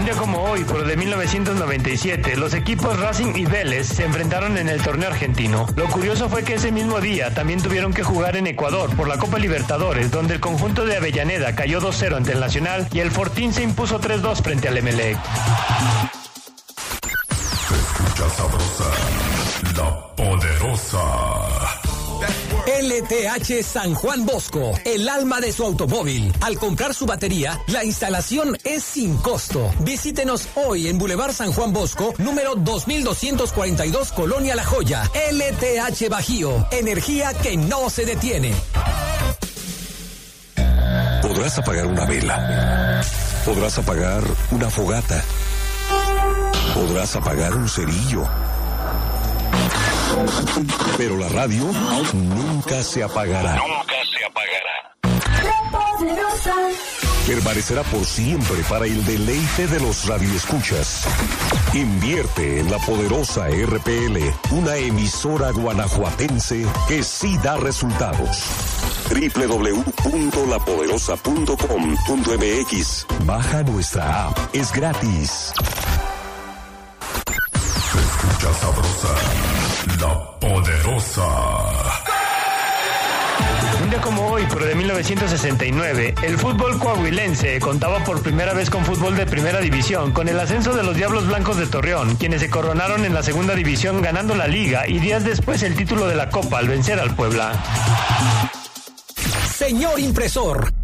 Speaker 13: Día como hoy, pero de 1997, los equipos Racing y Vélez se enfrentaron en el torneo argentino. Lo curioso fue que ese mismo día también tuvieron que jugar en Ecuador por la Copa Libertadores, donde el conjunto de Avellaneda cayó 2-0 ante el Nacional y el Fortín se impuso 3-2 frente al Emelec.
Speaker 5: Escucha sabrosa, la poderosa.
Speaker 18: LTH San Juan Bosco, el alma de su automóvil. Al comprar su batería, la instalación es sin costo. Visítenos hoy en Boulevard San Juan Bosco, número 2242, Colonia La Joya. LTH Bajío, energía que no se detiene.
Speaker 19: Podrás apagar una vela. Podrás apagar una fogata. Podrás apagar un cerillo. Pero la radio nunca se apagará.
Speaker 5: Nunca se apagará.
Speaker 19: Permanecerá por siempre para el deleite de los radioescuchas. Invierte en la poderosa RPL, una emisora guanajuatense que sí da resultados. www.lapoderosa.com.mx Baja nuestra app, es gratis.
Speaker 5: Escucha sabrosa, la poderosa.
Speaker 13: Un día como hoy, pero de 1969, el fútbol coahuilense contaba por primera vez con fútbol de primera división, con el ascenso de los Diablos Blancos de Torreón, quienes se coronaron en la segunda división ganando la liga y días después el título de la Copa al vencer al Puebla.
Speaker 18: Señor impresor.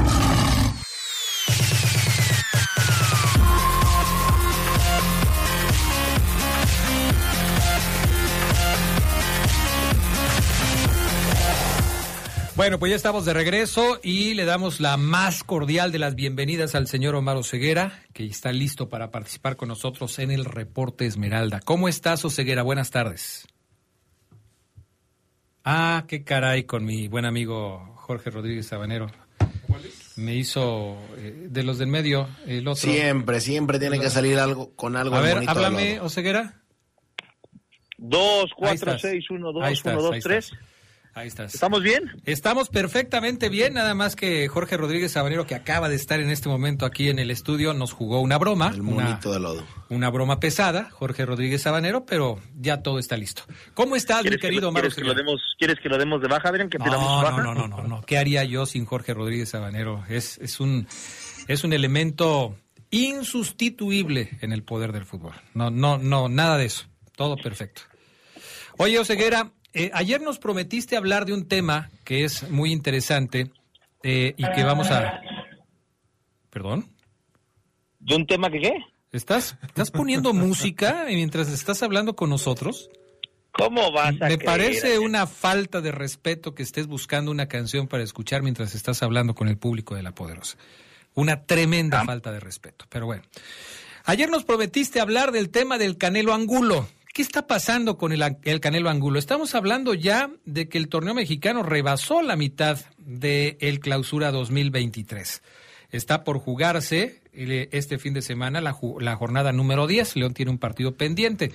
Speaker 9: Bueno, pues ya estamos de regreso y le damos la más cordial de las bienvenidas al señor Omar Oseguera, que está listo para participar con nosotros en el reporte Esmeralda. ¿Cómo estás, Oseguera? Buenas tardes. Ah, qué caray con mi buen amigo Jorge Rodríguez Sabanero. Me hizo eh, de los del medio el otro.
Speaker 1: Siempre, siempre tiene que salir algo con algo
Speaker 9: A ver,
Speaker 1: bonito
Speaker 9: háblame. Oseguera.
Speaker 20: 2,
Speaker 9: Ahí
Speaker 20: 4,
Speaker 9: estás.
Speaker 20: 6, 1, 2,
Speaker 9: Ahí estás,
Speaker 20: 1, 2,
Speaker 9: ahí
Speaker 20: 3.
Speaker 9: Ahí estás.
Speaker 20: ¿Estamos bien?
Speaker 9: Estamos perfectamente bien, nada más que Jorge Rodríguez Sabanero, que acaba de estar en este momento aquí en el estudio, nos jugó una broma.
Speaker 1: El
Speaker 9: una,
Speaker 1: monito de lodo.
Speaker 9: una broma pesada, Jorge Rodríguez Sabanero, pero ya todo está listo. ¿Cómo estás, mi
Speaker 20: ¿Quieres, que,
Speaker 9: querido
Speaker 20: lo,
Speaker 9: Omar
Speaker 20: ¿quieres, que lo demos, ¿Quieres que lo demos de baja, Adrián? ¿Que
Speaker 9: No,
Speaker 20: baja?
Speaker 9: no, no, no, no, no. ¿Qué haría yo sin Jorge Rodríguez Sabanero? Es, es, un, es un elemento insustituible en el poder del fútbol. No, no, no, nada de eso. Todo perfecto. Oye, Oseguera, eh, ayer nos prometiste hablar de un tema que es muy interesante eh, y que vamos a... ¿Perdón?
Speaker 20: ¿De un tema que qué?
Speaker 9: ¿Estás, ¿Estás poniendo música mientras estás hablando con nosotros?
Speaker 20: ¿Cómo vas a
Speaker 9: Me
Speaker 20: creer?
Speaker 9: parece una falta de respeto que estés buscando una canción para escuchar mientras estás hablando con el público de La Poderosa. Una tremenda falta de respeto. Pero bueno. Ayer nos prometiste hablar del tema del Canelo Angulo. ¿Qué está pasando con el, el Canelo Angulo? Estamos hablando ya de que el torneo mexicano rebasó la mitad del el clausura 2023. Está por jugarse eh, este fin de semana la jornada número 10. León tiene un partido pendiente.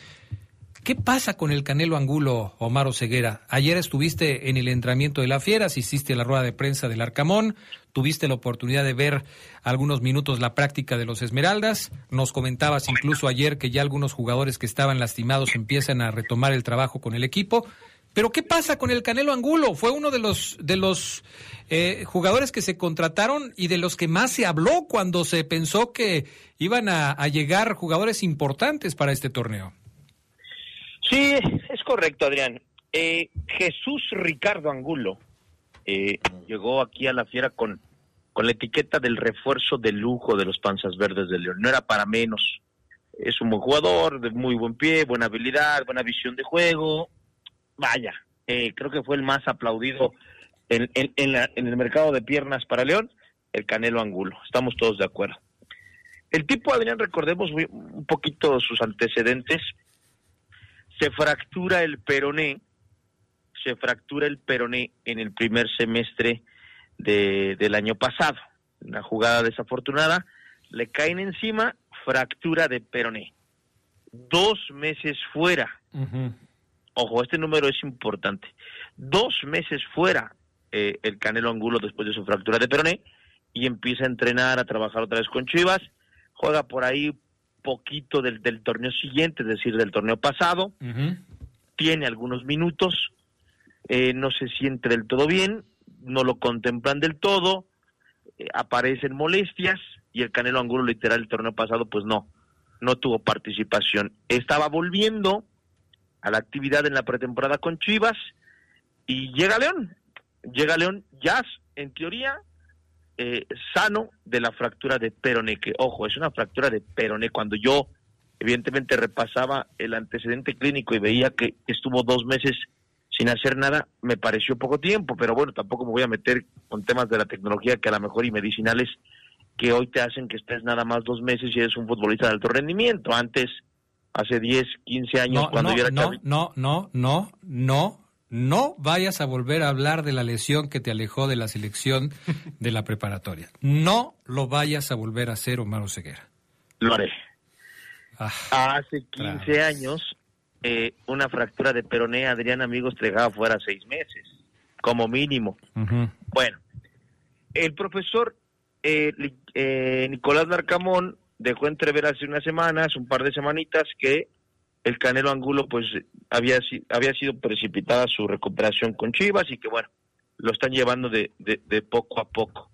Speaker 9: ¿Qué pasa con el Canelo Angulo, Omar Ceguera? Ayer estuviste en el entrenamiento de la Fiera, asististe a la rueda de prensa del Arcamón, tuviste la oportunidad de ver algunos minutos la práctica de los Esmeraldas, nos comentabas incluso ayer que ya algunos jugadores que estaban lastimados empiezan a retomar el trabajo con el equipo. Pero ¿qué pasa con el Canelo Angulo? Fue uno de los de los eh, jugadores que se contrataron y de los que más se habló cuando se pensó que iban a llegar jugadores importantes para este torneo.
Speaker 20: Sí, es correcto, Adrián. Eh, Jesús Ricardo Angulo eh, llegó aquí a la fiera con, con la etiqueta del refuerzo de lujo de los Panzas Verdes de León. No era para menos. Es un buen jugador, de muy buen pie, buena habilidad, buena visión de juego. Vaya, eh, creo que fue el más aplaudido en, en, la- en el mercado de piernas para León, el Canelo Angulo. Estamos todos de acuerdo. El tipo, Adrián, recordemos un poquito sus antecedentes se fractura el peroné, se fractura el peroné en el primer semestre de- del año pasado. Una jugada desafortunada, le caen encima, fractura de peroné. Dos meses fuera. Ojo, este número es importante. Dos meses fuera eh, el Canelo Angulo después de su fractura de peroné y empieza a entrenar, a trabajar otra vez con Chivas. Juega por ahí poquito del, del torneo siguiente, es decir, del torneo pasado. Tiene algunos minutos, eh, no se siente del todo bien, no lo contemplan del todo, eh, aparecen molestias y el Canelo Angulo literal el torneo pasado pues no, no tuvo participación. Estaba volviendo a la actividad en la pretemporada con Chivas y llega León, llega León ya en teoría eh, sano de la fractura de peroné, que ojo, es una fractura de peroné. Cuando yo evidentemente repasaba el antecedente clínico y veía que estuvo dos meses sin hacer nada, me pareció poco tiempo, pero bueno, tampoco me voy a meter con temas de la tecnología que a lo mejor y medicinales que hoy te hacen que estés nada más dos meses y eres un futbolista de alto rendimiento. Antes, hace 10, 15 años,
Speaker 9: No,
Speaker 20: cuando
Speaker 9: no,
Speaker 20: yo era
Speaker 9: no, no, no, no, no, no vayas a volver a hablar de la lesión que te alejó de la selección de la preparatoria. No lo vayas a volver a hacer, Omar Oseguera.
Speaker 20: Lo haré.
Speaker 9: Ah,
Speaker 20: Hace 15 años, eh, una fractura de peroné, Adrián, amigos, te dejaba fuera seis meses, como mínimo. Bueno, el profesor eh, eh, Nicolás Larcamón dejó entrever hace unas semanas, un par de semanitas, que el Canelo Angulo pues había, había sido precipitada su recuperación con Chivas y que bueno, lo están llevando de, de, de poco a poco.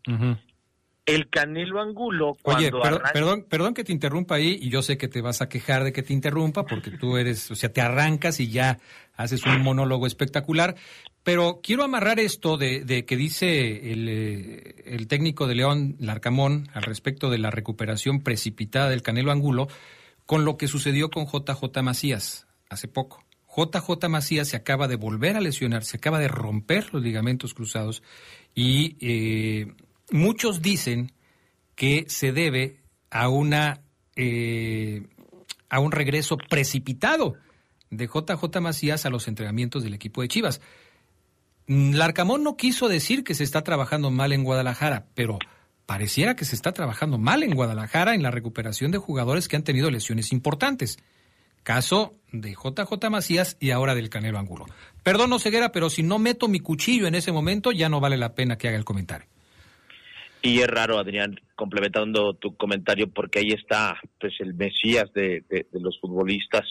Speaker 20: El Canelo Angulo,
Speaker 9: Oye,
Speaker 20: cuando arranca-
Speaker 9: perdón, perdón que te interrumpa ahí, y yo sé que te vas a quejar de que te interrumpa, porque tú eres, o sea, te arrancas y ya haces un monólogo espectacular, pero quiero amarrar esto de, de que dice el, eh, el técnico de León, Larcamón, al respecto de la recuperación precipitada del Canelo Angulo, con lo que sucedió con JJ Macías hace poco. JJ Macías se acaba de volver a lesionar, se acaba de romper los ligamentos cruzados y eh, muchos dicen que se debe a una eh, a un regreso precipitado de JJ Macías a los entrenamientos del equipo de Chivas. Larcamón no quiso decir que se está trabajando mal en Guadalajara, pero pareciera que se está trabajando mal en Guadalajara en la recuperación de jugadores que han tenido lesiones importantes. Caso de JJ Macías y ahora del Canelo Angulo. Perdón, Ceguera, pero si no meto mi cuchillo en ese momento, ya no vale la pena que haga el comentario.
Speaker 20: Y es raro, Adrián, complementando tu comentario, porque ahí está pues el Mesías de, los futbolistas,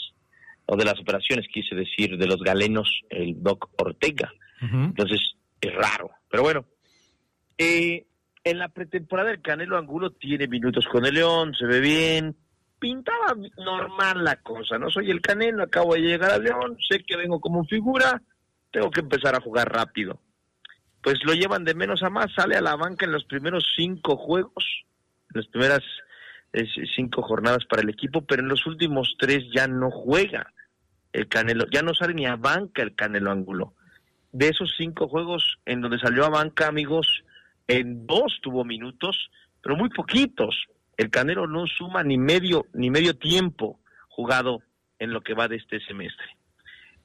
Speaker 20: o de las operaciones, quise decir, de los galenos, el Doc Ortega. Entonces, es raro. Pero bueno, eh, en la pretemporada el Canelo Angulo tiene minutos con el León, se ve bien, pintaba normal la cosa, no soy el Canelo, acabo de llegar al León, sé que vengo como figura, tengo que empezar a jugar rápido. Pues lo llevan de menos a más, sale a la banca en los primeros cinco juegos, las primeras cinco jornadas para el equipo, pero en los últimos tres ya no juega el Canelo, ya no sale ni a banca el Canelo Ángulo. De esos cinco juegos en donde salió a banca, amigos, en dos tuvo minutos, pero muy poquitos, el Canelo no suma ni medio, ni medio tiempo jugado en lo que va de este semestre.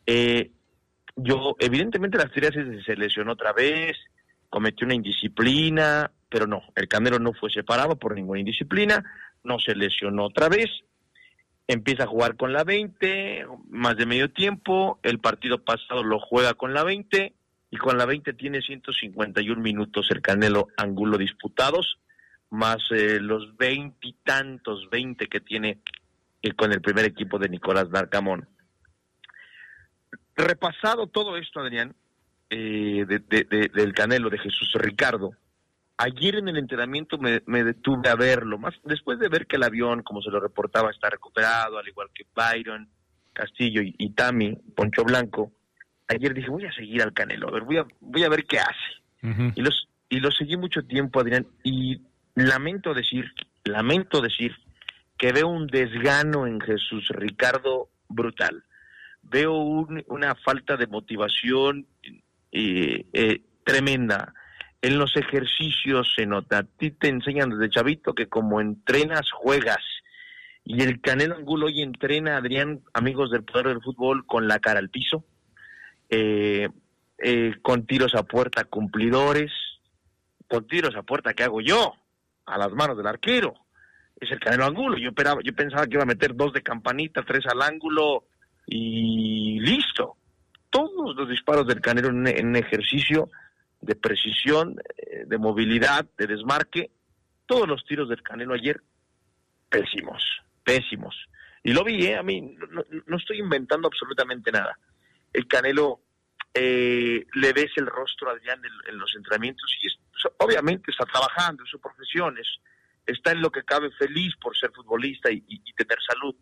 Speaker 20: Eh, yo, evidentemente, las teorías se lesionó otra vez, cometió una indisciplina, pero no, el Canelo no fue separado por ninguna indisciplina, no se lesionó otra vez, empieza a jugar con la 20, más de medio tiempo, el partido pasado lo juega con la 20 y con la 20 tiene 151 minutos el Canelo Angulo disputados, más eh, los veintitantos, veinte que tiene con el primer equipo de Nicolás Darcamón. Repasado todo esto, Adrián, eh, del Canelo de Jesús Ricardo, ayer en el entrenamiento me, detuve a verlo, más después de ver que el avión, como se lo reportaba, está recuperado, al igual que Byron, Castillo y, y Tami, Poncho Blanco, ayer dije, voy a seguir al Canelo, a ver, voy a, voy a ver qué hace. Y los y lo seguí mucho tiempo, Adrián, y lamento decir, lamento decir que veo un desgano en Jesús Ricardo brutal. Veo una falta de motivación eh, eh, tremenda. En los ejercicios se nota. A ti te enseñan desde chavito que como entrenas, juegas. Y el Canelo Angulo hoy entrena, Adrián, amigos del poder del fútbol, con la cara al piso, eh, con tiros a puerta cumplidores, con tiros a puerta que hago yo, a las manos del arquero. Es el Canelo Angulo. Yo, esperaba, yo pensaba que iba a meter dos de campanita, tres al ángulo y listo. Todos los disparos del Canelo en, ejercicio de precisión, eh, de movilidad, de desmarque, todos los tiros del Canelo ayer, pésimos, pésimos. Y lo vi, ¿eh? a mí no, estoy inventando absolutamente nada. El Canelo eh, le ves el rostro a Adrián en, los entrenamientos y obviamente está trabajando en su profesión, está en lo que cabe feliz por ser futbolista y, tener salud.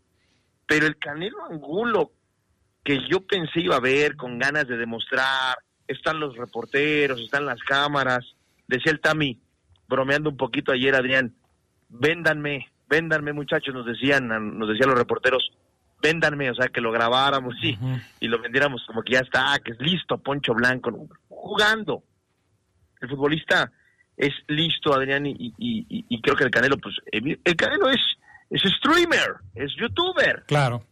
Speaker 20: Pero el Canelo Angulo que yo pensé iba a ver con ganas de demostrar, están los reporteros, están las cámaras, decía el Tami, bromeando un poquito ayer Adrián, véndanme, véndanme muchachos, nos decían, nos decían los reporteros, véndanme, o sea, que lo grabáramos y, y lo vendiéramos como que ya está, que es listo, Poncho Blanco, jugando. El futbolista es listo, Adrián, y, creo que el Canelo, pues, el Canelo es, es streamer, es youtuber.
Speaker 9: Claro.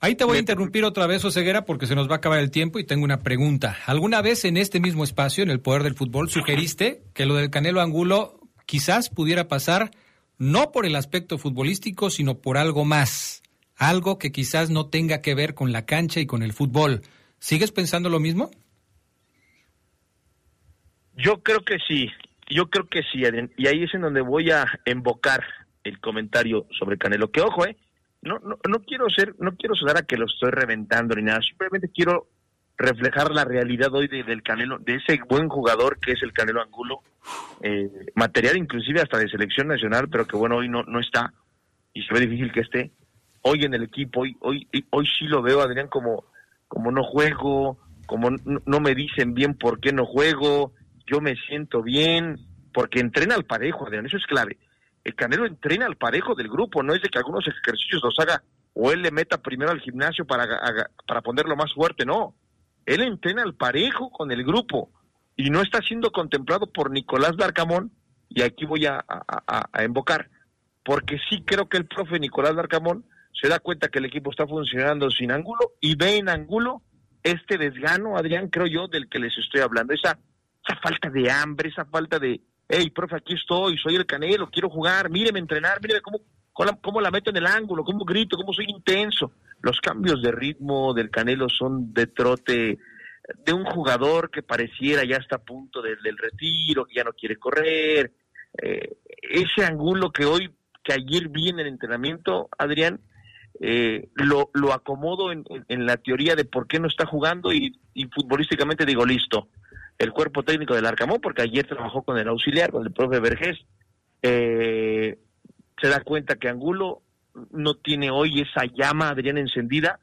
Speaker 9: Ahí te voy a interrumpir otra vez, Oseguera, porque se nos va a acabar el tiempo y tengo una pregunta. ¿Alguna vez en este mismo espacio, en el Poder del Fútbol, sugeriste que lo del Canelo Angulo quizás pudiera pasar no por el aspecto futbolístico, sino por algo más? Algo que quizás no tenga que ver con la cancha y con el fútbol. ¿Sigues pensando lo mismo?
Speaker 20: Yo creo que sí, yo creo que sí, y ahí es en donde voy a invocar el comentario sobre Canelo. Que ojo, eh, no, no, no quiero ser, no quiero sonar a que lo estoy reventando ni nada, simplemente quiero reflejar la realidad hoy del Canelo, de ese buen jugador que es el Canelo Angulo, eh, material inclusive hasta de selección nacional, pero que bueno, hoy no, no está y se ve difícil que esté. Hoy en el equipo, hoy, hoy, hoy sí lo veo, Adrián, como, como no juego, como no me dicen bien por qué no juego, yo me siento bien, porque entrena al parejo, Adrián, eso es clave. El Canelo entrena al parejo del grupo, no es de que algunos ejercicios los haga o él le meta primero al gimnasio para, para ponerlo más fuerte, no. Él entrena al parejo con el grupo y no está siendo contemplado por Nicolás Darcamón, y aquí voy a, a, invocar, porque sí creo que el profe Nicolás Darcamón se da cuenta que el equipo está funcionando sin ángulo y ve en ángulo este desgano, Adrián, creo yo, del que les estoy hablando, esa, esa falta de hambre, esa falta de, hey, profe, aquí estoy, soy el canelo, quiero jugar, míreme entrenar, míreme cómo, cómo la meto en el ángulo, cómo grito, cómo soy intenso. Los cambios de ritmo del canelo son de trote de un jugador que pareciera ya está a punto del retiro, que ya no quiere correr. Eh, ese ángulo que hoy, que ayer vi en el entrenamiento, Adrián, eh, lo, lo acomodo en, la teoría de por qué no está jugando y, futbolísticamente digo, listo, el cuerpo técnico del Arcamón, porque ayer trabajó con el auxiliar, con el profe Vergés, eh, se da cuenta que Angulo no tiene hoy esa llama, Adrián, encendida,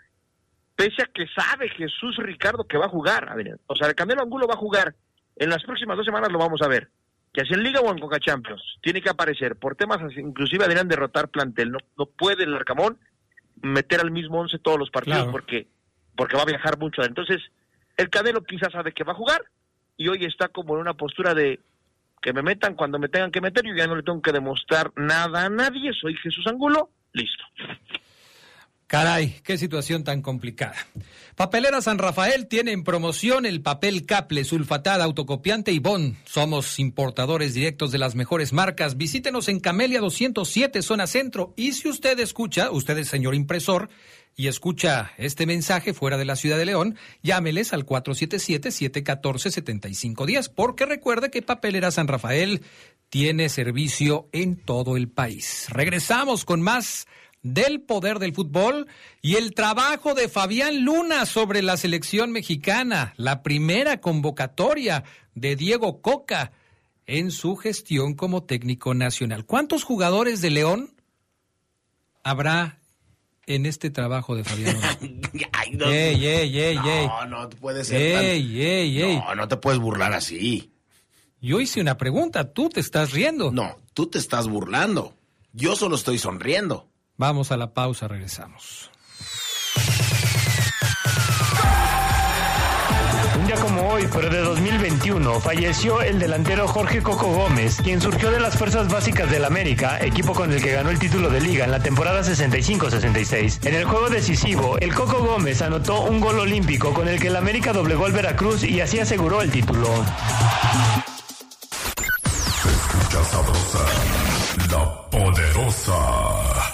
Speaker 20: pese a que sabe Jesús Ricardo que va a jugar, Adrián. O sea, el Canelo Angulo va a jugar. En las próximas dos semanas lo vamos a ver. Que así en Liga o en Coca Champions, tiene que aparecer por temas inclusive Adrián derrotar plantel. No, no puede el Arcamón meter al mismo once todos los partidos porque, porque va a viajar mucho. Entonces, el Canelo quizás sabe que va a jugar y hoy está como en una postura de que me metan cuando me tengan que meter, yo ya no le tengo que demostrar nada a nadie, soy Jesús Angulo, listo.
Speaker 9: Caray, qué situación tan complicada. Papelera San Rafael tiene en promoción el papel Caple, sulfatada, autocopiante y Bon. Somos importadores directos de las mejores marcas. Visítenos en Camelia 207, zona centro. Y si usted escucha, usted es señor impresor, y escucha este mensaje fuera de la ciudad de León, llámeles al 477-714-7510, porque recuerde que Papelera San Rafael tiene servicio en todo el país. Regresamos con más del poder del fútbol y el trabajo de Fabián Luna sobre la selección mexicana, la primera convocatoria de Diego Coca en su gestión como técnico nacional. ¿Cuántos jugadores de León habrá en este trabajo de Fabián Luna? no, ey, ey, ey,
Speaker 1: no, no puede ser. No, no te puedes burlar así.
Speaker 9: Yo hice una pregunta, tú te estás riendo.
Speaker 1: No, tú te estás burlando. Yo solo estoy sonriendo.
Speaker 9: Vamos a la pausa, regresamos.
Speaker 13: Un día como hoy, pero de 2021, falleció el delantero Jorge Coco Gómez, quien surgió de las Fuerzas Básicas del América, equipo con el que ganó el título de liga en la temporada 65-66. En el juego decisivo, el Coco Gómez anotó un gol olímpico con el que el América doblegó al Veracruz y así aseguró el título.
Speaker 5: sabrosa, la poderosa.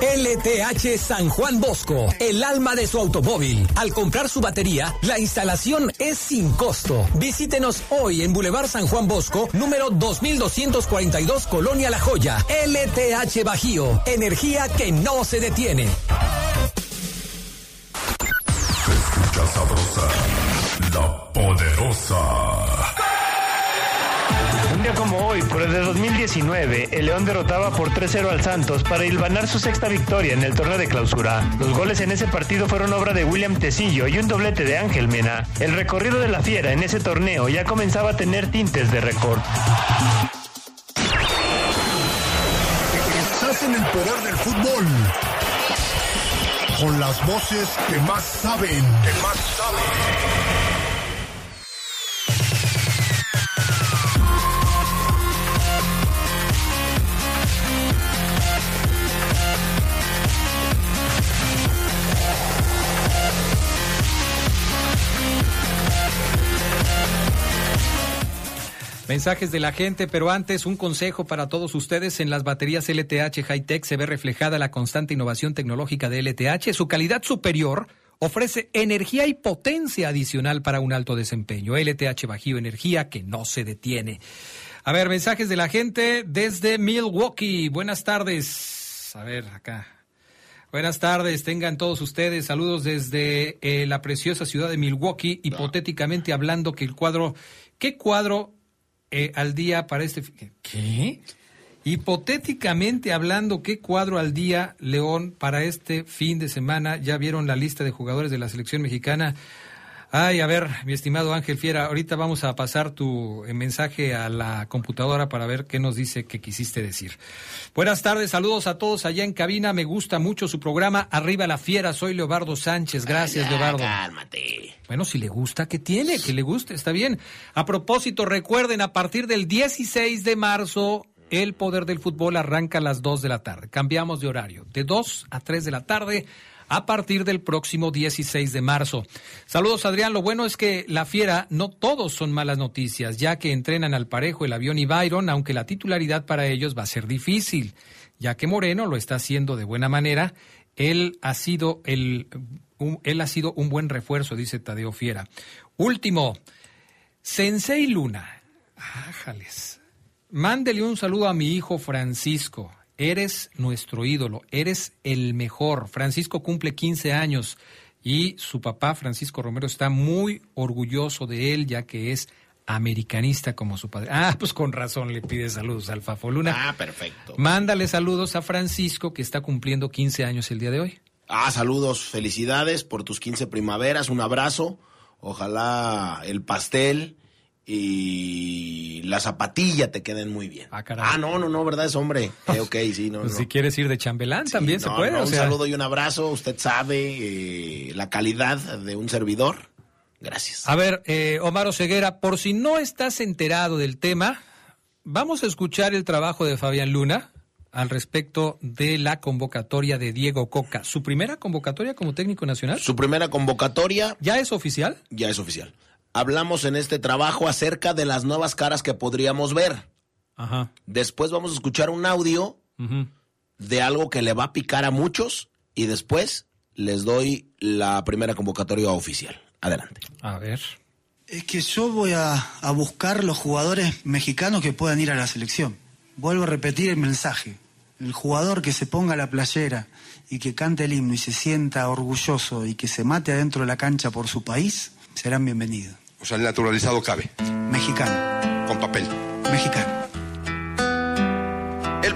Speaker 18: LTH San Juan Bosco, el alma de su automóvil. Al comprar su batería, la instalación es sin costo. Visítenos hoy en Boulevard San Juan Bosco, número 2242, Colonia La Joya. LTH Bajío, energía que no se detiene.
Speaker 5: Escucha sabrosa, la poderosa
Speaker 13: como hoy, pero de 2019, el León derrotaba por 3-0 al Santos para hilvanar su sexta victoria en el torneo de clausura. Los goles en ese partido fueron obra de William Tecillo y un doblete de Ángel Mena. El recorrido de la fiera en ese torneo ya comenzaba a tener tintes de récord.
Speaker 5: Estás en el poder del fútbol. Con las voces que más saben. Que más saben.
Speaker 9: Mensajes de la gente, pero antes un consejo para todos ustedes. En las baterías LTH Hightech se ve reflejada la constante innovación tecnológica de LTH. Su calidad superior ofrece energía y potencia adicional para un alto desempeño. LTH Bajío, energía que no se detiene. A ver, mensajes de la gente desde Milwaukee. Buenas tardes. A ver, acá. Buenas tardes, tengan todos ustedes saludos desde eh, la preciosa ciudad de Milwaukee, hipotéticamente hablando que el cuadro ¿Qué cuadro eh, al día para este... ¿Qué? Hipotéticamente hablando, ¿qué cuadro al día, León, para este fin de semana? ¿Ya vieron la lista de jugadores de la selección mexicana? Ay, a ver, mi estimado Ángel Fiera, ahorita vamos a pasar tu eh, mensaje a la computadora para ver qué nos dice que quisiste decir. Buenas tardes, saludos a todos allá en cabina. Me gusta mucho su programa. Arriba la Fiera, soy Leobardo Sánchez. Gracias,
Speaker 1: Ya,
Speaker 9: Leobardo.
Speaker 1: Cálmate.
Speaker 9: Bueno, si le gusta, ¿qué tiene? Que le guste, está bien. A propósito, recuerden, a partir del 16 de marzo, el poder del fútbol arranca a las 2 de la tarde. Cambiamos de horario, de 2 a 3 de la tarde, a partir del próximo 16 de marzo. Saludos, Adrián. Lo bueno es que la fiera, no todos son malas noticias, ya que entrenan al parejo el avión y Byron, aunque la titularidad para ellos va a ser difícil, ya que Moreno lo está haciendo de buena manera. Él ha sido el un- él ha sido un buen refuerzo, dice Tadeo Fiera. Último, Sensei Luna. Ájales. Mándele un saludo a mi hijo Francisco. Eres nuestro ídolo, eres el mejor. Francisco cumple 15 años y su papá, Francisco Romero, está muy orgulloso de él, ya que es americanista como su padre. Ah, pues con razón le pide saludos al Fafo Luna.
Speaker 1: Ah, perfecto.
Speaker 9: Mándale saludos a Francisco, que está cumpliendo 15 años el día de hoy.
Speaker 1: Ah, saludos, felicidades por tus 15 primaveras, un abrazo. Ojalá el pastel y la zapatilla te queden muy bien. Ah, no, no, no, ¿verdad? Es hombre. Eh, ok, sí, no,
Speaker 9: Pues
Speaker 1: no.
Speaker 9: si quieres ir de chambelán, también se puede.
Speaker 1: no,
Speaker 9: o
Speaker 1: un saludo y un abrazo. Usted sabe eh, la calidad de un servidor. Gracias.
Speaker 9: A ver, eh, Omar Ceguera, por si no estás enterado del tema, vamos a escuchar el trabajo de Fabián Luna al respecto de la convocatoria de Diego Coca. ¿Su primera convocatoria como técnico nacional?
Speaker 1: Su primera convocatoria.
Speaker 9: ¿Ya es oficial?
Speaker 1: Ya es oficial. Hablamos en este trabajo acerca de las nuevas caras que podríamos ver.
Speaker 9: Ajá.
Speaker 1: Después vamos a escuchar un audio de algo que le va a picar a muchos y después les doy la primera convocatoria oficial. Adelante.
Speaker 9: A ver.
Speaker 21: Es que yo voy a, a buscar los jugadores mexicanos que puedan ir a la selección. Vuelvo a repetir el mensaje. El jugador que se ponga la playera y que cante el himno y se sienta orgulloso y que se mate adentro de la cancha por su país, serán bienvenidos.
Speaker 5: O sea, el naturalizado cabe.
Speaker 21: Mexicano.
Speaker 5: Con papel.
Speaker 21: Mexicano.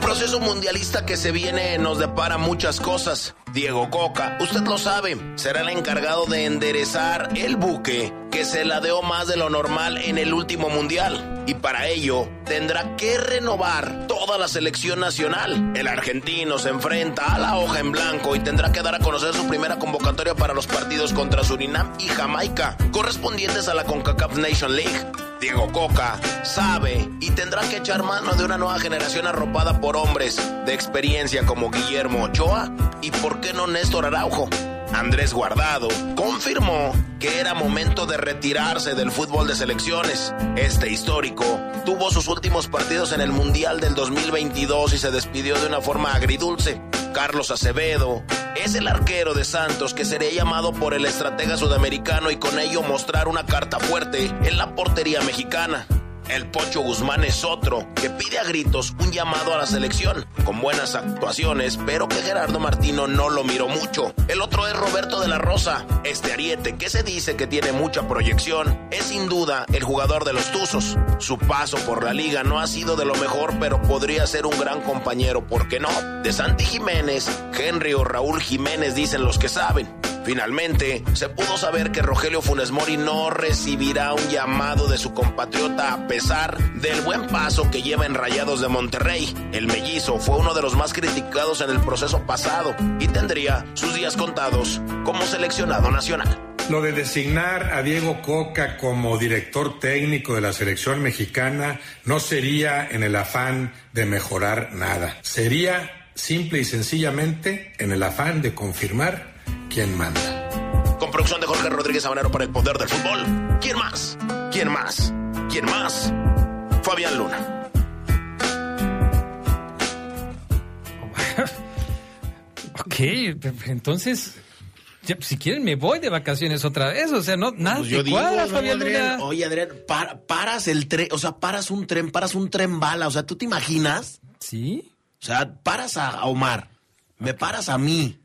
Speaker 1: Proceso mundialista que se viene nos depara muchas cosas. Diego Coca, usted lo sabe, será el encargado de enderezar el buque que se ladeó más de lo normal en el último mundial. Y para ello tendrá que renovar toda la selección nacional. El argentino se enfrenta a la hoja en blanco y tendrá que dar a conocer su primera convocatoria para los partidos contra Surinam y Jamaica, correspondientes a la CONCACAF Nation League. Diego Coca sabe y tendrá que echar mano de una nueva generación arropada por hombres de experiencia como Guillermo Ochoa y por qué no Néstor Araujo. Andrés Guardado confirmó que era momento de retirarse del fútbol de selecciones. Este histórico tuvo sus últimos partidos en el Mundial del 2022 y se despidió de una forma agridulce. Carlos Acevedo es el arquero de Santos que sería llamado por el estratega sudamericano y con ello mostrar una carta fuerte en la portería mexicana. El Pocho Guzmán es otro que pide a gritos un llamado a la selección, con buenas actuaciones, pero que Gerardo Martino no lo miró mucho. El otro es Roberto de la Rosa, este ariete que se dice que tiene mucha proyección, es sin duda el jugador de los Tuzos. Su paso por la liga no ha sido de lo mejor, pero podría ser un gran compañero, ¿por qué no? De Santi Jiménez, Henry o Raúl Jiménez dicen los que saben. Finalmente, se pudo saber que Rogelio Funes Mori no recibirá un llamado de su compatriota a pesar del buen paso que lleva en Rayados de Monterrey. El mellizo fue uno de los más criticados en el proceso pasado y tendría sus días contados como seleccionado nacional.
Speaker 22: Lo de designar a Diego Coca como director técnico de la selección mexicana no sería en el afán de mejorar nada. Sería simple y sencillamente en el afán de confirmar quién manda.
Speaker 1: Con producción de Jorge Rodríguez Sabanero para el poder del fútbol. ¿Quién más? ¿Quién más? ¿Quién más? Fabián Luna.
Speaker 9: Ok, entonces, ya, si quieren me voy de vacaciones otra vez, o sea, no, nada
Speaker 1: Pues
Speaker 9: te
Speaker 1: yo digo,
Speaker 9: Fabián
Speaker 1: Adrián,
Speaker 9: Luna.
Speaker 1: oye, Adrián, para- paras el tren, o sea, paras un tren, paras un tren bala, o sea, ¿tú te imaginas?
Speaker 9: Sí.
Speaker 1: O sea, paras a Omar, me paras a mí,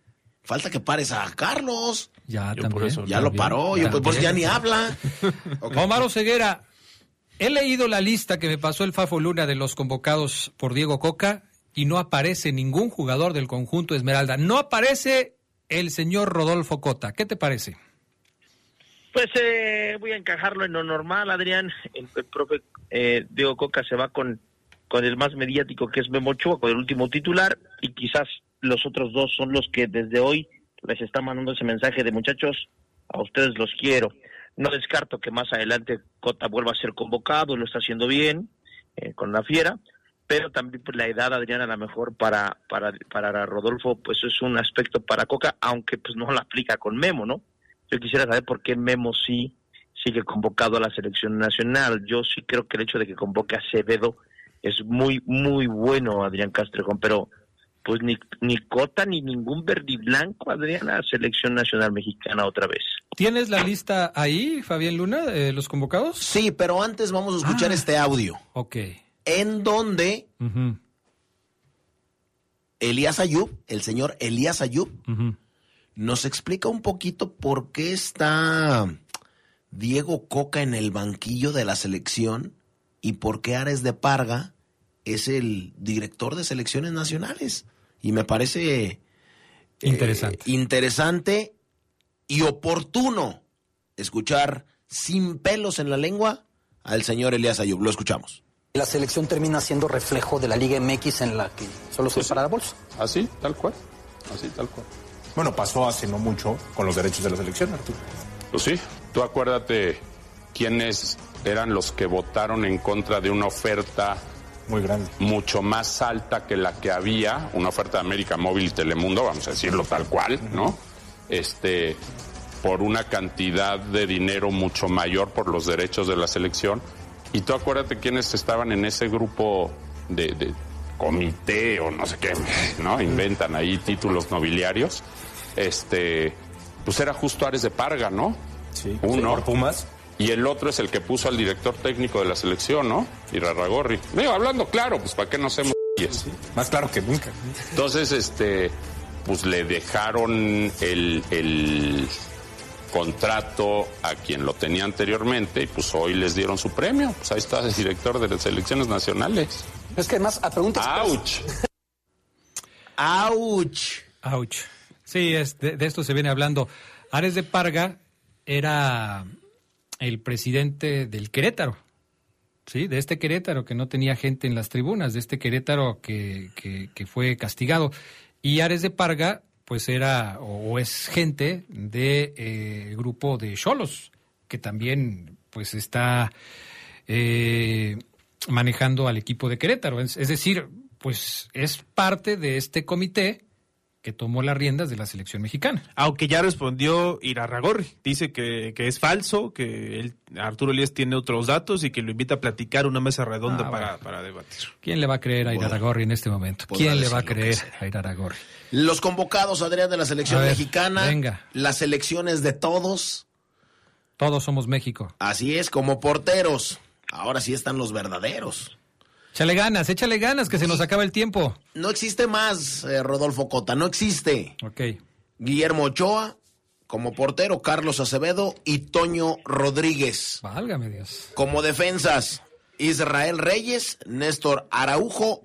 Speaker 1: falta que pares a Carlos.
Speaker 9: Ya,
Speaker 1: Yo
Speaker 9: también.
Speaker 1: Ya lo paró, yo pues, pues ya ni habla.
Speaker 9: Omar Ceguera, he leído la lista que me pasó el Fafo Luna de los convocados por Diego Coca y no aparece ningún jugador del conjunto Esmeralda. No aparece el señor Rodolfo Cota. ¿Qué te parece?
Speaker 20: Pues eh, voy a encajarlo en lo normal, Adrián. El, el profe eh, Diego Coca se va con, con el más mediático que es Memo Ochoa, con el último titular, y quizás los otros dos son los que desde hoy les está mandando ese mensaje de muchachos, a ustedes los quiero. No descarto que más adelante Cota vuelva a ser convocado, lo está haciendo bien eh, con la fiera, pero también pues, la edad, Adrián, a lo mejor para, para, para Rodolfo, pues es un aspecto para Coca, aunque pues no la aplica con Memo, ¿no? Yo quisiera saber por qué Memo sí sigue convocado a la selección nacional. Yo sí creo que el hecho de que convoque a Acevedo es muy, muy bueno, Adrián Castrejón, pero pues ni, ni Cota ni ningún verde blanco, Adrián, a selección nacional mexicana otra vez.
Speaker 9: ¿Tienes la lista ahí, Fabián Luna, de los convocados?
Speaker 1: Sí, pero antes vamos a escuchar
Speaker 9: Ah.
Speaker 1: este audio.
Speaker 9: Ok.
Speaker 1: En donde Elías Ayub, el señor Elías Ayub, nos explica un poquito por qué está Diego Coca en el banquillo de la selección y por qué Ares de Parga es el director de selecciones nacionales. Y me parece eh,
Speaker 9: Interesante.
Speaker 1: interesante y oportuno escuchar sin pelos en la lengua al señor Elías Ayub. Lo escuchamos.
Speaker 23: La selección termina siendo reflejo de la Liga MX en la que solo se para la bolsa.
Speaker 24: Así, tal cual. Así, tal cual. Bueno, pasó hace no mucho con los derechos de la selección, Arturo.
Speaker 25: Pues sí, tú acuérdate quiénes eran los que votaron en contra de una oferta
Speaker 24: muy grande,
Speaker 25: mucho más alta que la que había, una oferta de América Móvil y Telemundo, vamos a decirlo tal cual, ¿no? Este, por una cantidad de dinero mucho mayor por los derechos de la selección. Y tú acuérdate quiénes estaban en ese grupo de, de comité o no sé qué, ¿no? Inventan ahí títulos nobiliarios. Este, pues era justo Ares de Parga, ¿no?
Speaker 24: Sí.
Speaker 25: Uno.
Speaker 24: Por Pumas.
Speaker 25: Y el otro es el que puso al director técnico de la selección, ¿no? Irarragorri. Digo, hablando claro, pues para qué no hacemos
Speaker 24: Más claro que nunca.
Speaker 25: Entonces, este, pues le dejaron el, el contrato a quien lo tenía anteriormente y pues hoy les dieron su premio. Pues ahí está el director de las selecciones nacionales.
Speaker 23: Es que además, a preguntas.
Speaker 25: ¡Auch!
Speaker 1: ¡Auch!
Speaker 9: ¡Auch! Sí, es, de, de esto se viene hablando. Ares de Parga era el presidente del Querétaro. Sí, de este Querétaro que no tenía gente en las tribunas, de este Querétaro que, que, fue castigado. Y Ares de Parga, pues era o, es gente de eh, grupo de Cholos, que también pues está eh, manejando al equipo de Querétaro. Es decir, pues es parte de este comité que tomó las riendas de la selección mexicana.
Speaker 10: Aunque ya respondió Irarragorri, dice que, que es falso, que él, Arturo Elías tiene otros datos y que lo invita a platicar una mesa redonda
Speaker 9: Ah,
Speaker 10: para,
Speaker 9: bueno.
Speaker 10: para debatir.
Speaker 9: ¿Quién le va a creer a
Speaker 1: Bueno,
Speaker 9: Iraragorri en este momento?
Speaker 1: podrá
Speaker 9: ¿Quién le va a creer a Iraragorri?
Speaker 1: Los convocados, Adrián, de la selección
Speaker 9: ver,
Speaker 1: mexicana.
Speaker 9: venga.
Speaker 1: Las selecciones de todos.
Speaker 9: Todos somos México.
Speaker 1: Así es, como porteros. Ahora sí están los verdaderos.
Speaker 9: Échale ganas, échale ganas, que se nos acaba el tiempo.
Speaker 1: No existe más, eh, Rodolfo Cota, no existe.
Speaker 9: Ok.
Speaker 1: Guillermo Ochoa como portero, Carlos Acevedo y Toño Rodríguez.
Speaker 9: Válgame Dios.
Speaker 1: Como defensas, Israel Reyes, Néstor Araujo,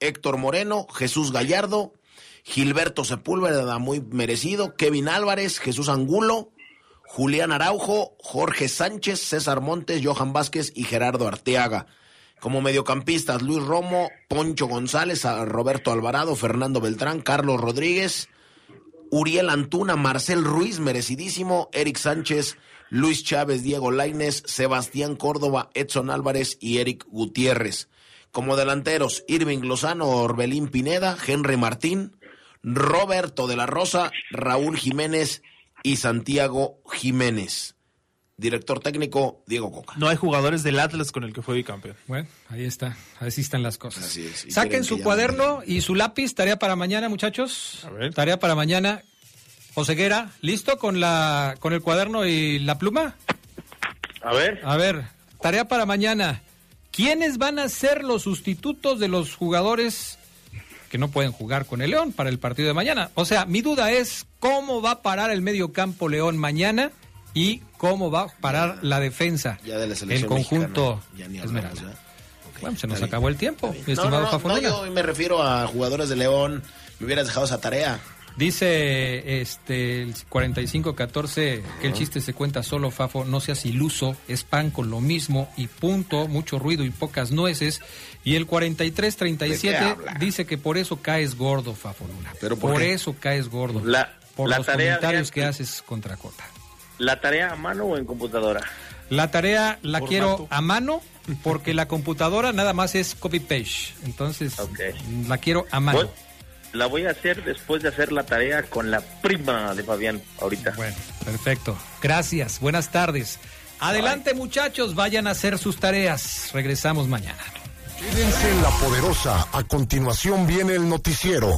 Speaker 1: Héctor Moreno, Jesús Gallardo, Gilberto Sepúlveda, muy merecido, Kevin Álvarez, Jesús Angulo, Julián Araujo, Jorge Sánchez, César Montes, Johan Vázquez y Gerardo Arteaga. Como mediocampistas, Luis Romo, Poncho González, Roberto Alvarado, Fernando Beltrán, Carlos Rodríguez, Uriel Antuna, Marcel Ruiz, merecidísimo, Eric Sánchez, Luis Chávez, Diego Laines, Sebastián Córdoba, Edson Álvarez y Eric Gutiérrez. Como delanteros, Irving Lozano, Orbelín Pineda, Henry Martín, Roberto de la Rosa, Raúl Jiménez y Santiago Jiménez. Director técnico, Diego Coca.
Speaker 10: No hay jugadores del Atlas con el que fue bicampeón.
Speaker 9: Bueno, ahí está. Así están las cosas.
Speaker 1: Así es.
Speaker 9: Saquen su cuaderno y su lápiz. Tarea para mañana, muchachos.
Speaker 10: A ver.
Speaker 9: Tarea para mañana. Oseguera, ¿listo con la con el cuaderno y la pluma?
Speaker 20: A ver.
Speaker 9: A ver, tarea para mañana. ¿Quiénes van a ser los sustitutos de los jugadores que no pueden jugar con el León para el partido de mañana? O sea, mi duda es cómo va a parar el medio campo León mañana y cómo va a parar la defensa.
Speaker 1: Ya de la
Speaker 9: el conjunto
Speaker 1: mexicana, ya ni hablamos,
Speaker 9: Esmeralda.
Speaker 1: ¿eh?
Speaker 9: Bueno, se nos
Speaker 1: bien.
Speaker 9: acabó el tiempo, estimado
Speaker 1: no, no, no, yo me refiero a jugadores de León. Me hubieras dejado esa tarea.
Speaker 9: Dice este el 4514 que el chiste se cuenta solo, Fafo, no seas iluso, es pan con lo mismo y punto, mucho ruido y pocas nueces. Y el
Speaker 1: ¿De qué
Speaker 9: 4337
Speaker 1: habla?
Speaker 9: dice que por eso caes gordo, Fafo Luna.
Speaker 1: ¿Pero por
Speaker 9: eso caes gordo.
Speaker 20: La-
Speaker 9: por
Speaker 20: la
Speaker 9: los
Speaker 20: tarea,
Speaker 9: comentarios
Speaker 20: Adrián,
Speaker 9: que haces contra Cota.
Speaker 20: ¿La tarea a mano o en computadora?
Speaker 9: La tarea la
Speaker 20: Formato.
Speaker 9: quiero a mano porque la computadora nada más es copy paste. Entonces, la quiero a mano.
Speaker 20: Voy- la voy a hacer después de hacer la tarea con la prima de Fabián ahorita.
Speaker 9: Bueno, perfecto. Gracias. Buenas tardes. Adelante, muchachos, vayan a hacer sus tareas. Regresamos mañana.
Speaker 5: Quédense en la poderosa. A continuación viene el noticiero.